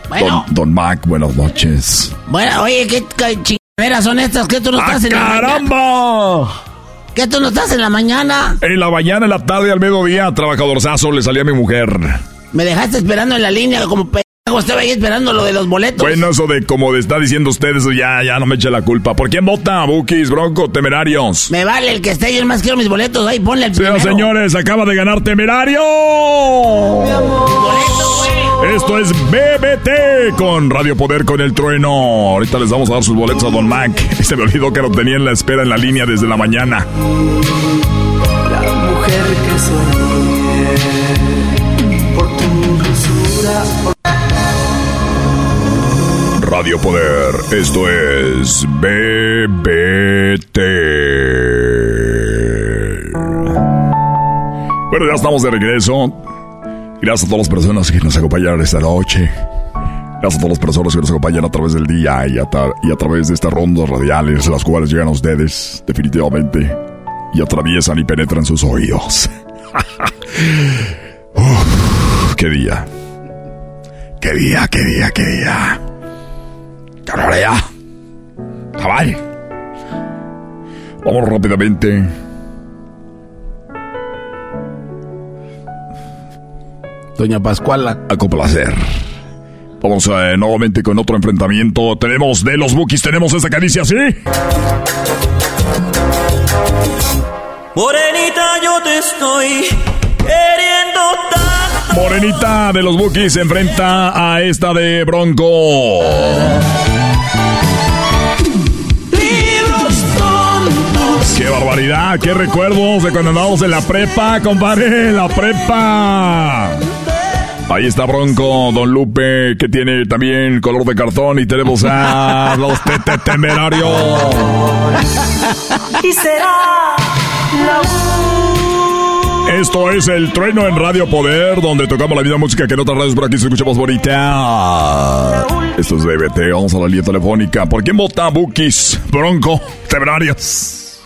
bueno. Don, Don, Mac, buenas noches. Bueno, oye, ¿qué, qué chingaderas son estas? ¿Qué tú no estás ¡Ah, en la caramba! ¿Qué tú no estás en la mañana? En la mañana, en la tarde, al mediodía, trabajadorzazo, le salía a mi mujer. Me dejaste esperando en la línea como pendejo. Estaba ahí esperando lo de los boletos. Bueno, eso de como está diciendo usted, eso ya, ya no me eche la culpa. ¿Por quién vota? Bookies, Bronco, Temerarios. Me vale el que esté, yo más quiero mis boletos. Ahí ponle el primero. señores, acaba de ganar Temerario. Esto es BBT con Radio Poder con el trueno. Ahorita les vamos a dar sus boletos a Don Mac. Se <laughs> me olvidó que lo tenía en la espera en la línea desde la mañana. La mujer que soñé por tu dulzura. por- Radio Poder, esto es BBT. Bueno, ya estamos de regreso. Gracias a todas las personas que nos acompañaron esta noche. Gracias a todas las personas que nos acompañan a través del día y a, y a través de estas rondas radiales, las cuales llegan a ustedes, definitivamente, y atraviesan y penetran sus oídos. <laughs> Uf, ¡Qué día! ¡Qué día, qué día, qué día! ¡Carolea! ¡Cabal! Vamos rápidamente. Doña Pascuala. A complacer. Vamos eh, nuevamente con otro enfrentamiento. Tenemos de los Bookies, tenemos esta caricia, ¿sí? Morenita, yo te estoy queriendo tanto. Morenita de los Bookies se enfrenta a esta de Bronco. ¡Qué barbaridad! ¡Qué recuerdos de cuando andábamos en la prepa, compadre! ¡La prepa! Ahí está Bronco, Don Lupe, que tiene también color de cartón. Y tenemos a <laughs> los Tete Temerarios. Y será la Esto es El Trueno en Radio Poder, donde tocamos la misma música que en otras radios por aquí se escucha más bonita. Esto es DBT, vamos a la línea telefónica. ¿Por quién vota Bookies, Bronco, Temerarios?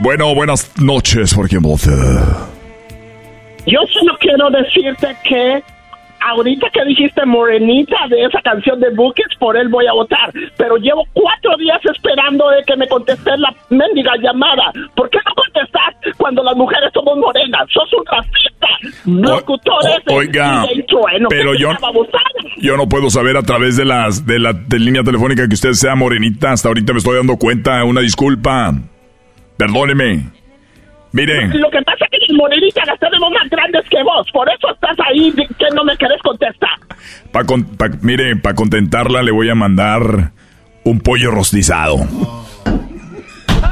Bueno, buenas noches, ¿por quién vota? Yo solo quiero decirte que ahorita que dijiste morenita de esa canción de Buques, por él voy a votar. Pero llevo cuatro días esperando de que me contestes la mendiga llamada. ¿Por qué no contestas cuando las mujeres somos morenas? Sos un racista, locutor ese, oiga, Trueno, pero ¿qué yo-? Yo no puedo saber a través de las de la de línea telefónica que usted sea morenita. Hasta ahorita me estoy dando cuenta. Una disculpa. Perdóneme. Mire, Lo que pasa es que las morenitas las tenemos más grandes que vos. Por eso estás ahí que no me querés contestar. pa con- pa- mire, para contentarla le voy a mandar un pollo rostizado.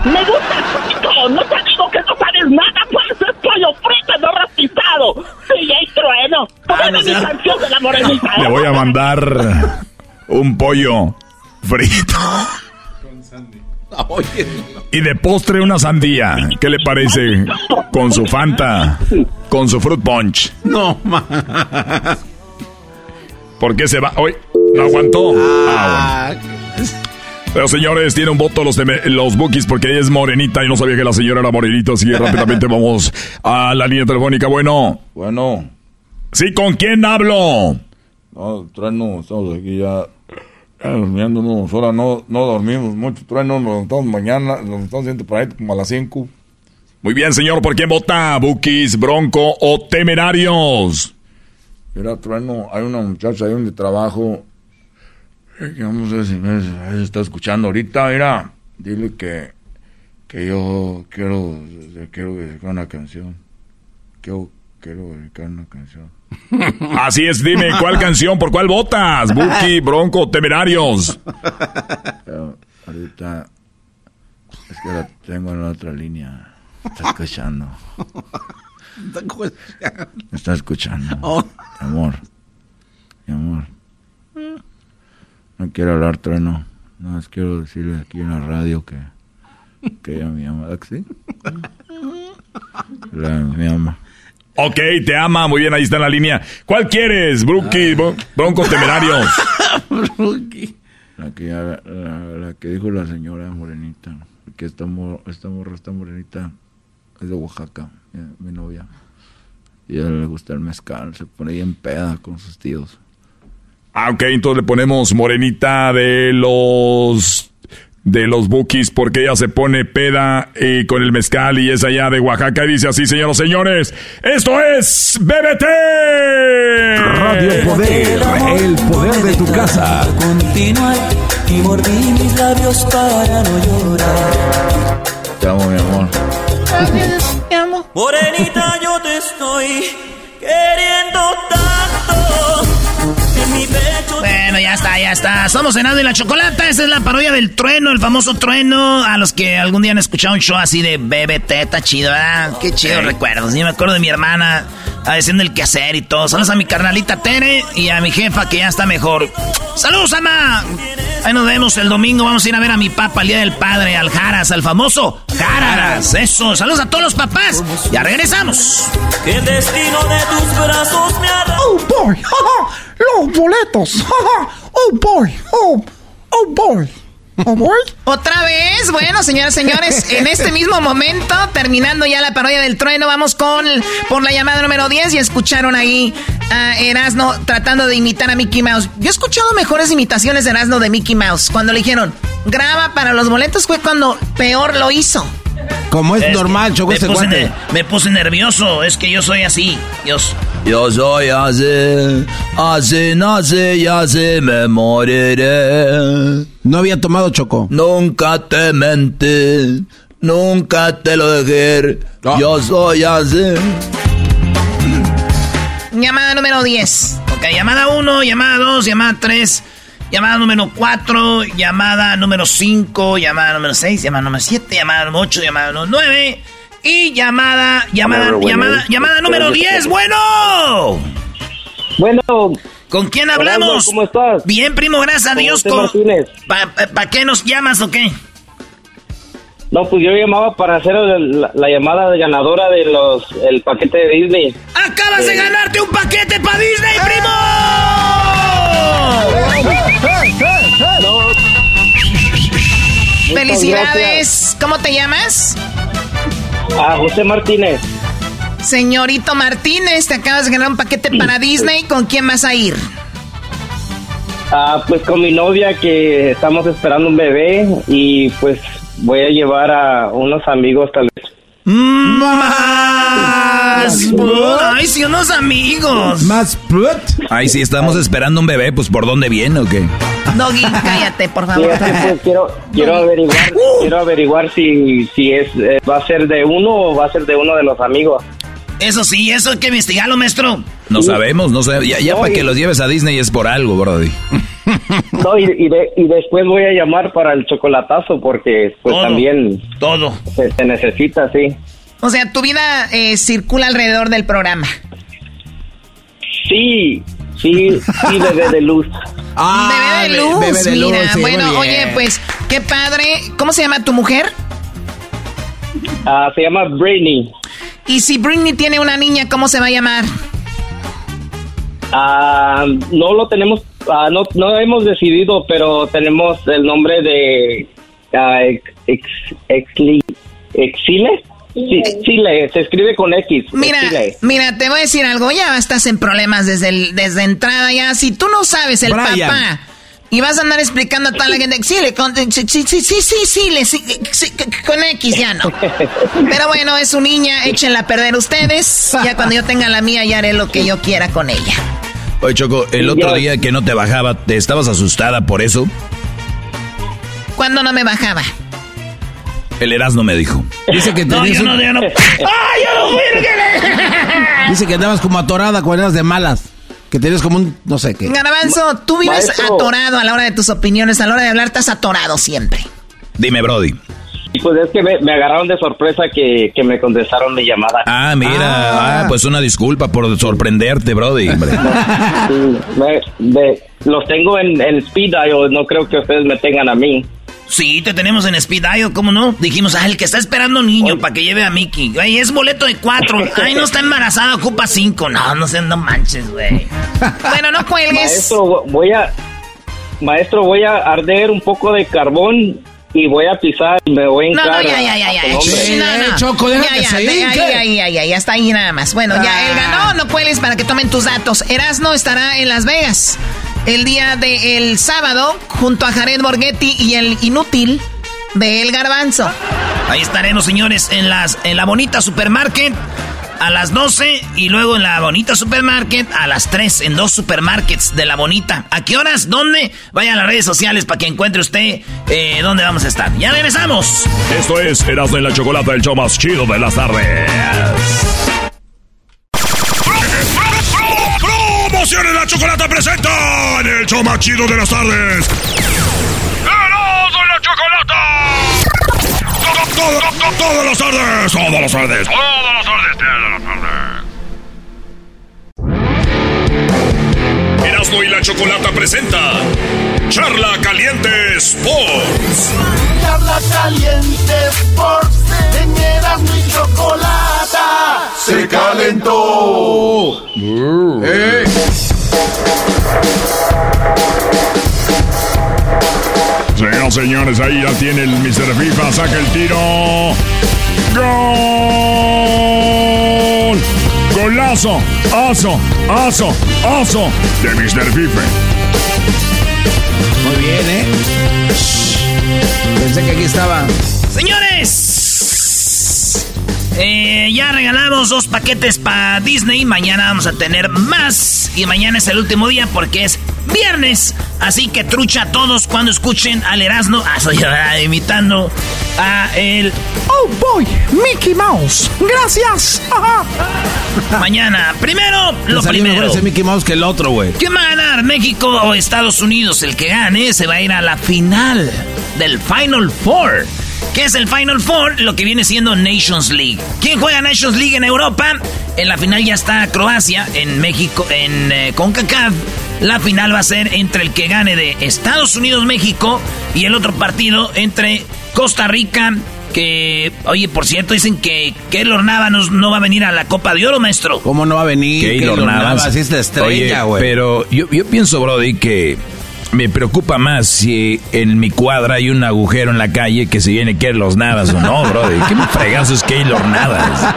Me gusta el frito, no te digo que no sabes nada, pues es pollo frito, no rostizado. DJ Trueno, ponme mi canción de la morenita. Le voy a mandar un pollo frito. Y de postre una sandía. ¿Qué le parece? Con su Fanta. Con su Fruit Punch. No, ma. ¿Por qué se va? Hoy no aguantó. Ah, Pero señores, tiene un voto los, de, los bookies porque ella es morenita y no sabía que la señora era morenita, así que <laughs> rápidamente vamos a la línea telefónica. Bueno. Bueno. Sí, ¿con quién hablo? No, trueno, estamos aquí ya, ya durmiéndonos, ahora no, no dormimos mucho, trueno, nos estamos mañana, nos estamos haciendo por ahí como a las 5. Muy bien, señor, ¿por quién vota? ¿Bookies, Bronco o Temerarios? Mira, trueno, hay una muchacha ahí donde trabajo, que vamos a ver si me se está escuchando ahorita, mira, dile que, que yo quiero, quiero dedicar una canción, quiero, quiero dedicar una canción. Así es, dime, ¿cuál canción? ¿Por cuál votas? Buki, Bronco, Temerarios. Pero ahorita es que la tengo en la otra línea. Está escuchando. Me está escuchando. Oh. Mi amor. Mi amor. No quiero hablar trueno. No más quiero decirle aquí en la radio que, que ella me ama. ¿verdad que sí? La, me ama. Ok, te ama, muy bien, ahí está en la línea. ¿Cuál quieres, Bruki, Bron- Bronco Temerarios? La <laughs> que, la, la- la que dijo la señora morenita, que esta, mo- esta morra, esta morenita, es de Oaxaca, mi, mi novia. Y a ella le gusta el mezcal, se pone bien peda con sus tíos. Ah, ok, entonces le ponemos morenita de los de los bookies porque ella se pone peda y con el mezcal y es allá de Oaxaca y dice así, señoras y señores, esto es BBT. Radio Poder, el poder de tu casa. Continuar y mordí mis labios para no llorar. Te amo, mi amor. Te amo. Morenita, yo te estoy queriendo tanto. En. Bueno, ya está, ya está. Somos Cenado y la Chocolata. Esa es la parodia del trueno, el famoso trueno. A los que algún día han escuchado un show así de BBT, está chido, ¿verdad? Qué chido recuerdos. Yo me acuerdo de mi hermana haciendo el quehacer y todo. Saludos a mi carnalita Tere y a mi jefa que ya está mejor. ¡Saludos, ama! Ahí nos vemos el domingo. Vamos a ir a ver a mi papá el Día del Padre, al Jaras, al famoso Jaras. Eso. Saludos a todos los papás. Ya regresamos. El destino de tus brazos me. Oh boy, <laughs> los boletos. <laughs> Oh boy, oh, oh boy. Oh boy. Otra vez, bueno, señoras y señores, en este mismo momento, terminando ya la parodia del trueno, vamos con por la llamada número 10 y escucharon ahí a Erasno tratando de imitar a Mickey Mouse. Yo he escuchado mejores imitaciones de Erasno de Mickey Mouse. Cuando le dijeron, graba para los boletos, fue cuando peor lo hizo. Como es, Es normal, Choco, me este ne- me puse nervioso. Es que yo soy así. Dios. Yo soy así, así nací y así me moriré. No había tomado Choco. Nunca te mentí, nunca te lo dejé. Yo soy así. Llamada número 10. Ok, llamada 1, llamada 2, llamada 3, llamada número 4, llamada número 5, llamada número 6, llamada número 7, llamada número 8, llamada número 9 y llamada, llamada, llamada, llamada número espérame, 10. espérame. Bueno. Bueno. ¿Con quién hablamos? ¿cómo estás? Bien, primo, gracias a Dios. Martínez. ¿Pa, pa- qué nos llamas o qué? No, pues yo llamaba para hacer la, la llamada de ganadora de los el paquete de Disney. Acabas de Eh, ganarte un paquete para Disney, primo. Felicidades. ¿Cómo te llamas? A José Martínez. Señorito Martínez, te acabas de ganar un paquete para Disney. ¿Con quién vas a ir? Ah, pues con mi novia que estamos esperando un bebé y pues voy a llevar a unos amigos tal vez. Más. Ay, sí, unos amigos. Más Ay, si estamos esperando un bebé, pues ¿por dónde viene o qué? Doggy, <laughs> cállate, por Sí, favor. es que, pues, quiero quiero averiguar quiero averiguar si si es eh, va a ser de uno o va a ser de uno de los amigos. Eso sí, eso hay que investigarlo, maestro. No sabemos, no sabemos. Ya, ya para que los lleves a Disney es por algo, Brody. <laughs> No, y, y, de- y después voy a llamar para el chocolatazo porque pues Todo. también todo se, se necesita, sí. O sea, tu vida eh, circula alrededor del programa. Sí, sí, sí, <laughs> bebé de luz. bebé de luz, bebé de luz, mira. sí, bueno, oye, pues Qué padre. ¿Cómo se llama tu mujer? Ah, se llama Britney. Y si Britney tiene una niña, ¿cómo se va a llamar? Ah, no lo tenemos, ah, no, no hemos decidido, pero tenemos el nombre de ah, ex, exile. Sí, Chile, se escribe con X. Mira, mira, te voy a decir algo, ya estás en problemas desde el, desde entrada ya. Si tú no sabes el papá y vas a andar explicando a toda la gente, sí, con, sí, sí, sí, sí, sí, con X ya no. <laughs> Pero bueno, es su niña, échenla a perder ustedes. Ya cuando yo tenga la mía ya haré lo que yo quiera con ella. Oye, Choco, el otro día que no te bajaba, ¿te estabas asustada por eso? ¿Cuándo no me bajaba? El Erasmo me dijo. Dice que no, yo no, yo no. <laughs> ¡Ay, yo no Dice que andabas como atorada cuando eras de malas. Que tenías como un, no sé qué. Garbanzo, tú vives atorado a la hora de tus opiniones, a la hora de hablar estás atorado siempre. Dime, Brody. Pues es que me, agarraron de sorpresa que, me contestaron mi llamada. Ah, mira, ah. ah pues una disculpa por sorprenderte, Brody. <laughs> los tengo en, en speed dial, no creo que ustedes me tengan a mí. Sí, te tenemos en Speed Dial, ¿cómo no? Dijimos, ah, el que está esperando niño para que lleve a Mickey. Ay, es boleto de cuatro. <laughs> Ay, no está embarazada, ocupa cinco. No, no sé, no manches, güey. <laughs> bueno, no cuelgues. Maestro, voy a... Maestro, voy a arder un poco de carbón y voy a pisar y me voy a encarar. No, no, ya, ya, ya, ya. no, no. Choco, ya, ya, ya, ya, ya, ya, ya, está ahí nada más. Bueno, ya, él ganó, no cuelgues para que tomen tus datos. Erasno estará en Las Vegas el día del sábado junto a Jared Borghetti y el inútil de El Garbanzo. Ahí estaremos, señores, en, las, en la bonita supermarket a las 12 y luego en la bonita supermarket a las 3 en dos supermarkets de la bonita. ¿A qué horas? ¿Dónde? Vaya a las redes sociales para que encuentre usted eh, dónde vamos a estar. Ya regresamos. Esto es Erasmo en la Chocolata, el show más chido de las tardes. Promociones la Chocolata presenta en el show más chido de las tardes. ¡Erasmo en la Chocolata! Todo, todo, todas las tardes, todas las tardes, todas las tardes, todas las tardes. Erasmo y la Chocolata presenta Charla Caliente Sports. Charla Caliente Sports. En Erasmo y Chocolata. Se calentó. Eh. Señoras señores, ahí ya tiene el Mr. FIFA, saca el tiro. ¡Gol! Golazo, aso, aso, aso de Mr. FIFA. Muy bien, ¿eh? Pensé que aquí estaba. Señores, eh, ya regalamos dos paquetes para Disney. Mañana vamos a tener más. Y mañana es el último día porque es viernes. Así que trucha a todos cuando escuchen al Erasmo. Ah, soy imitando a el. Oh boy, Mickey Mouse. Gracias. <laughs> Mañana, primero, lo primero. ese Mickey Mouse que el otro, güey. ¿Quién va a ganar? ¿México o Estados Unidos? El que gane se va a ir a la final del Final Four. ¿Qué es el Final Four? Lo que viene siendo Nations League. ¿Quién juega Nations League en Europa? En la final ya está Croacia, en México, en eh, CONCACAF. La final va a ser entre el que gane de Estados Unidos-México y el otro partido entre Costa Rica. Que, oye, por cierto, dicen que Keylor Navas no, va a venir a la Copa de Oro, maestro. ¿Cómo no va a venir? Keylor, Navas es la estrella, güey. Pero yo, yo pienso, Brody, que me preocupa más si en mi cuadra hay un agujero en la calle que se viene que los nadas o no, <laughs> bro. ¿Qué me fregazo es Keylor Nadas?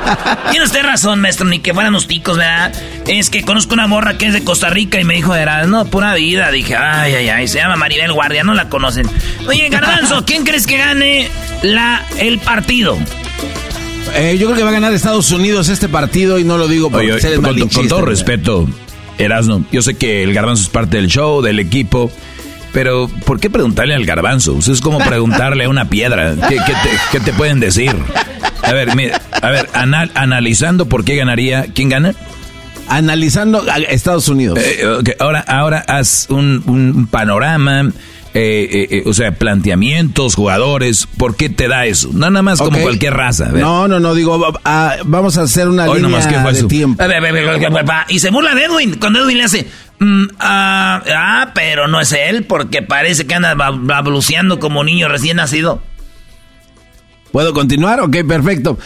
Tiene usted razón, maestro, ni que fueran los ticos, ¿verdad? Es que conozco una morra que es de Costa Rica y me dijo, era, no, pura vida. Dije, ay, ay, ay, se llama Maribel Guardia, no la conocen. Oye, <laughs> Garbanzo, ¿quién crees que gane la, el partido? Eh, yo creo que va a ganar Estados Unidos este partido y no lo digo porque Oye, con, con, todo respeto, Erasno, yo sé que el garbanzo es parte del show, del equipo, pero, ¿por qué preguntarle al garbanzo? es como preguntarle a una piedra. ¿Qué, te, pueden decir? A ver, mira, a ver, analizando por qué ganaría, ¿quién gana? Analizando a Estados Unidos. Eh, ahora, ahora haz un, panorama. Eh, eh, eh, o sea, planteamientos, jugadores. ¿Por qué te da eso? No nada más como cualquier raza. No, no, no, digo, vamos a hacer una Hoy línea nomás, ¿qué fue de tiempo. Y se burla de Edwin. Cuando Edwin le hace. mm, ah, ah, pero no es él, porque parece que anda ba- babluceando como niño recién nacido. ¿Puedo continuar? Ok, perfecto.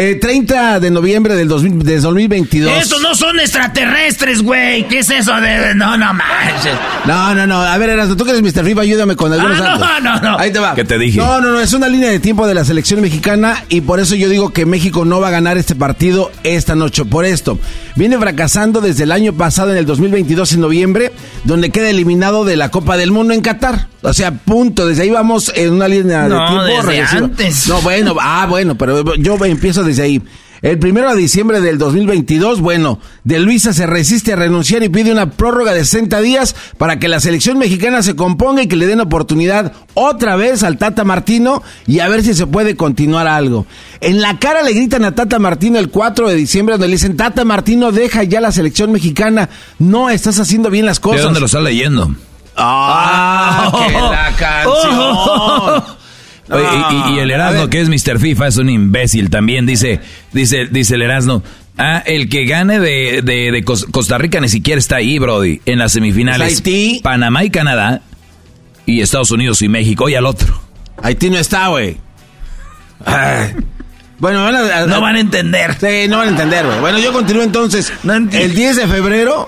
Eh, 30 de noviembre del 2000 de 2022. Estos no son extraterrestres, güey. ¿Qué es eso de.? No, no manches. No, no, no. A ver, Erasmo, tú que eres Mr. FIFA, ayúdame con algunos Ah, no, datos. no, no. Ahí te va. ¿Qué te dije? No, no, no. Es una línea de tiempo de la selección mexicana y por eso yo digo que México no va a ganar este partido esta noche. Por esto, viene fracasando desde el año pasado, en el 2022, en noviembre, donde queda eliminado de la Copa del Mundo en Qatar. O sea, punto. Desde ahí vamos en una línea No, de tiempo desde antes. No, bueno, ah, bueno, pero yo empiezo desde ahí. El primero de diciembre del 2022, bueno, De Luisa se resiste a renunciar y pide una prórroga de 60 días para que la selección mexicana se componga y que le den oportunidad otra vez al Tata Martino y a ver si se puede continuar algo. En la cara le gritan a Tata Martino el 4 de diciembre donde le dicen, Tata Martino, deja ya la selección mexicana, no estás haciendo bien las ¿De cosas. dónde lo está leyendo? Ah, que la <laughs> canción. Oye, y, el Erasmo, que es Mr. FIFA, es un imbécil también. Dice, dice, dice el Erasmo. Ah, el que gane de, de- de Cos- Costa Rica ni siquiera está ahí, Brody. En las semifinales. Es Haití. Panamá y Canadá. Y Estados Unidos y México. Y al otro. Haití no está, güey. Bueno, van a- a- No van a entender. Sí, no van a entender, güey. Bueno, yo continúo entonces. el 10 de febrero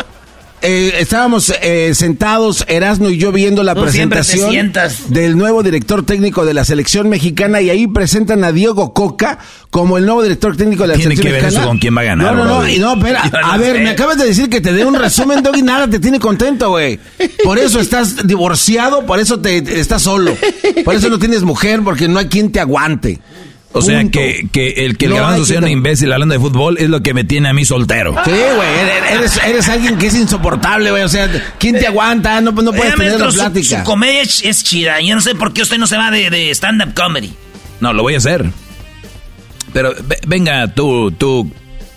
eh, estábamos eh, sentados, Erasmo y yo, viendo la Tú presentación del nuevo director técnico de la selección mexicana y ahí presentan a Diego Coca como el nuevo director técnico de la Tiene selección que ver mexicana. eso con quién va a ganar, No, no, no, y no, espera. <laughs> No a ver, sé. me acabas de decir que te dé un resumen, Doggy, nada te tiene contento, güey. Por eso estás divorciado, por eso te, te- estás solo. Por eso no tienes mujer, porque no hay quien te aguante. O sea, que, que el que el No hay garbanzo sea un imbécil hablando de fútbol es lo que me tiene a mí soltero. Sí, güey, eres, eres, alguien que es insoportable, güey. O sea, ¿quién te aguanta? No, no puedes tener la maestro, su- plática. Su, comedia es, chida. Yo no sé por qué usted no se va de, de stand-up comedy. No, lo voy a hacer. Pero ve- venga tú, tú,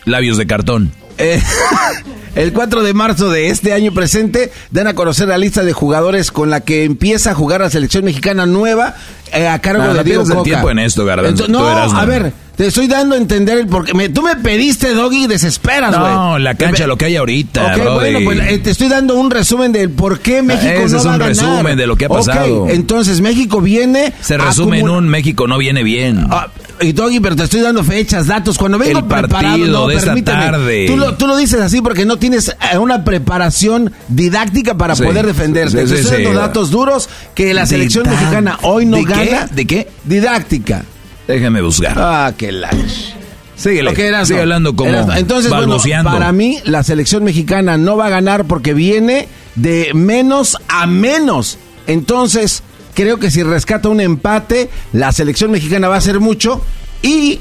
labios de cartón. Eh, <laughs> el 4 de marzo de este año presente dan a conocer la lista de jugadores con la que empieza a jugar la selección mexicana nueva eh, a cargo No, de no Diego Coca. tiempo en esto. Entonces, no, eras, no. a ver, te estoy dando a entender el porqué. Me- tú me pediste, Doggy, desesperas, güey. No, la cancha, lo que hay ahorita, Ok, brody. bueno, pues eh, te estoy dando un resumen del por qué México ese no es va un a ganar. resumen de lo que ha pasado. entonces México viene... Se resume en un México no viene bien. Ah, y Doggy, pero te estoy dando fechas, datos. Cuando vengo El preparado, no, de esta tarde. Tú lo, tú lo dices así porque no tienes eh, una preparación didáctica para Sí, poder defenderte. sí, Te sí, estoy sí. dando datos duros que la selección mexicana hoy no ¿De qué? gana. ¿De qué? Didáctica. Déjame buscar. Ah, qué lunch. Síguele. Ok, Erasmo. Sigue hablando como. Entonces, bueno, para mí, la selección mexicana no va a ganar porque viene de menos a menos. Entonces, creo que si rescata un empate, la selección mexicana va a hacer mucho. Y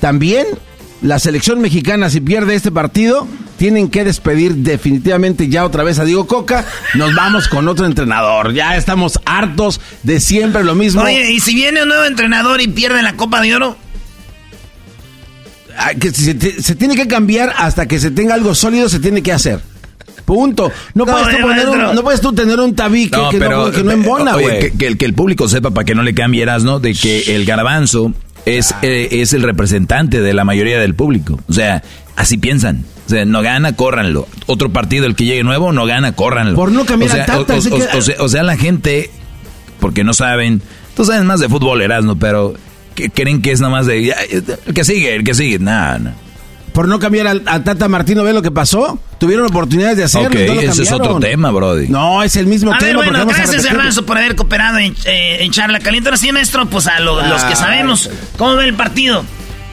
también la selección mexicana, si pierde este partido, tienen que despedir definitivamente ya otra vez a Diego Coca. Nos vamos con otro entrenador. Ya estamos hartos de siempre lo mismo. Oye, ¿y si viene un nuevo entrenador y pierde la Copa de Oro? Que se, se tiene que cambiar hasta que se tenga algo sólido, se tiene que hacer. Punto. No, No, puedes, tú eh, poner un- no puedes tú tener un tabique que, no, que no embona, oye, que, que el- que el público sepa para que no le cambie ¿no? de que el garbanzo es, Ah. eh, es el representante de la mayoría del público. O sea, así piensan. O sea, no gana, córranlo. Otro partido, el que llegue nuevo, no gana, córranlo. Por no cambiar o sea, Tata, o- así o- que- o sea, o sea, la gente, porque no saben, tú sabes más de fútbol, Erasmo, pero que creen que es nomás de, ya, el que sigue, el que sigue. Nada, no. Por no cambiar al, a Tata Martino, ¿ve lo que pasó? Tuvieron oportunidades de hacerlo. Ok, y no lo ese es otro tema, Brody. No, es el mismo A tema. ver, bueno, vamos gracias. Garbanzo, por haber cooperado en, eh, en Charla Caliente. Ahora sí, maestro, pues a lo- los que sabemos. ¿Cómo ve el partido?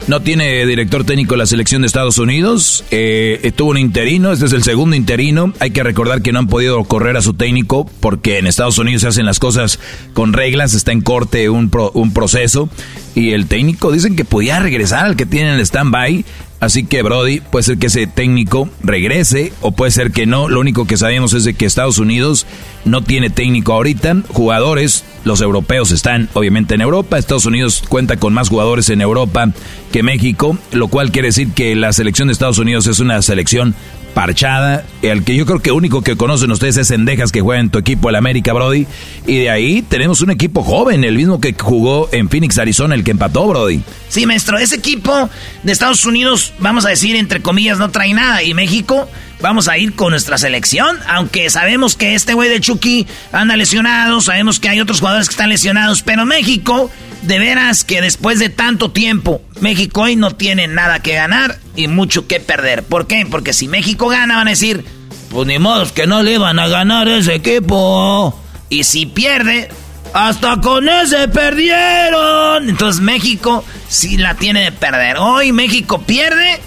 No tiene director técnico la selección de Estados Unidos. Eh, eh, tuvo un interino, este es el segundo interino. Hay que recordar que no han podido correr a su técnico porque en Estados Unidos se hacen las cosas con reglas, está en corte un, pro- un proceso. Y el técnico dicen que podía regresar al que tiene en el stand-by. Así que Brody, puede ser que ese técnico regrese o puede ser que no. Lo único que sabemos es de que Estados Unidos no tiene técnico ahorita. Jugadores, los europeos están obviamente en Europa. Estados Unidos cuenta con más jugadores en Europa que México, lo cual quiere decir que la selección de Estados Unidos es una selección parchada. El que yo creo que único que conocen ustedes es Sendejas que juega en tu equipo, el América Brody. Y de ahí tenemos un equipo joven, el mismo que jugó en Phoenix, Arizona, el que empató Brody. Sí, maestro, ese equipo de Estados Unidos, vamos a decir, entre comillas, no trae nada. Y México, vamos a ir con nuestra selección. Aunque sabemos que este güey de Chucky anda lesionado, sabemos que hay otros jugadores que están lesionados. Pero México, de veras que después de tanto tiempo, México hoy no tiene nada que ganar y mucho que perder. ¿Por qué? Porque si México gana, van a decir, pues ni modo que no le van a ganar ese equipo. Y si pierde, hasta con ese perdieron. Entonces México sí la tiene de perder. Hoy México pierde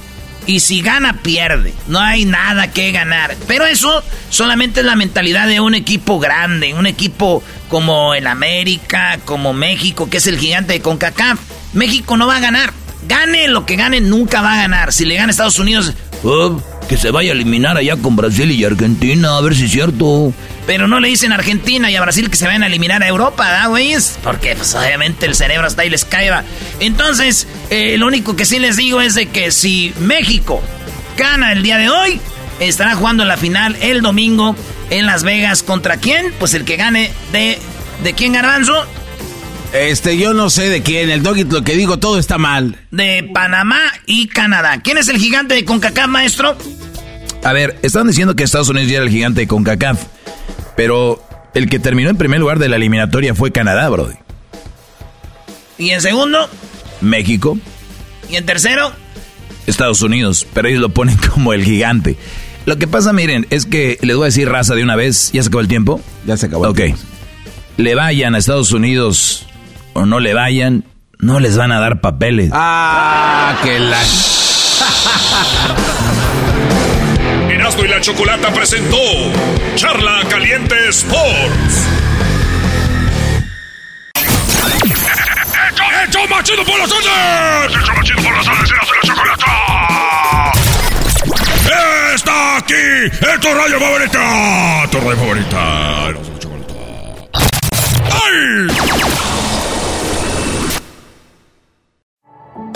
y si gana, pierde. No hay nada que ganar. Pero eso solamente es la mentalidad de un equipo grande. Un equipo como el América, como México, que es el gigante de CONCACAF. México no va a ganar. Gane lo que gane, nunca va a ganar. Si le gana a Estados Unidos, oh, que se vaya a eliminar allá con Brasil y Argentina, a ver si es cierto. Pero no le dicen a Argentina y a Brasil que se vayan a eliminar a Europa, ¿da, güeyes? Porque, pues, obviamente el cerebro está ahí les caiga. Entonces, eh, lo único que sí les digo es de que si México gana el día de hoy, estará jugando la final el domingo en Las Vegas. ¿Contra quién? Pues el que gane de... ¿De quién, Garbanzo? Este, yo no sé de quién. El Doggy, lo que digo, todo está mal. De Panamá y Canadá. ¿Quién es el gigante de CONCACAF, maestro? A ver, están diciendo que Estados Unidos ya era el gigante de CONCACAF. Pero el que terminó en primer lugar de la eliminatoria fue Canadá, Brody. ¿Y en segundo? México. ¿Y en tercero? Estados Unidos. Pero ellos lo ponen <laughs> como el gigante. Lo que pasa, miren, es que les voy a decir raza de una vez. ¿Ya se acabó el tiempo? Ya se acabó. Ok. Le vayan a Estados Unidos o no le vayan, no les van a dar papeles. Ah, que la... <laughs> Erasmo y la Chocolata presentó Charla Caliente Sports. ¡Hecho machido por las tardes! ¡Hecho machido por las tardes! ¡Erasmo y la Chocolata! ¡Está aquí! ¡Es tu radio favorita! ¡Tu radio favorita! Erasmo y la Chocolata. ¡Ay!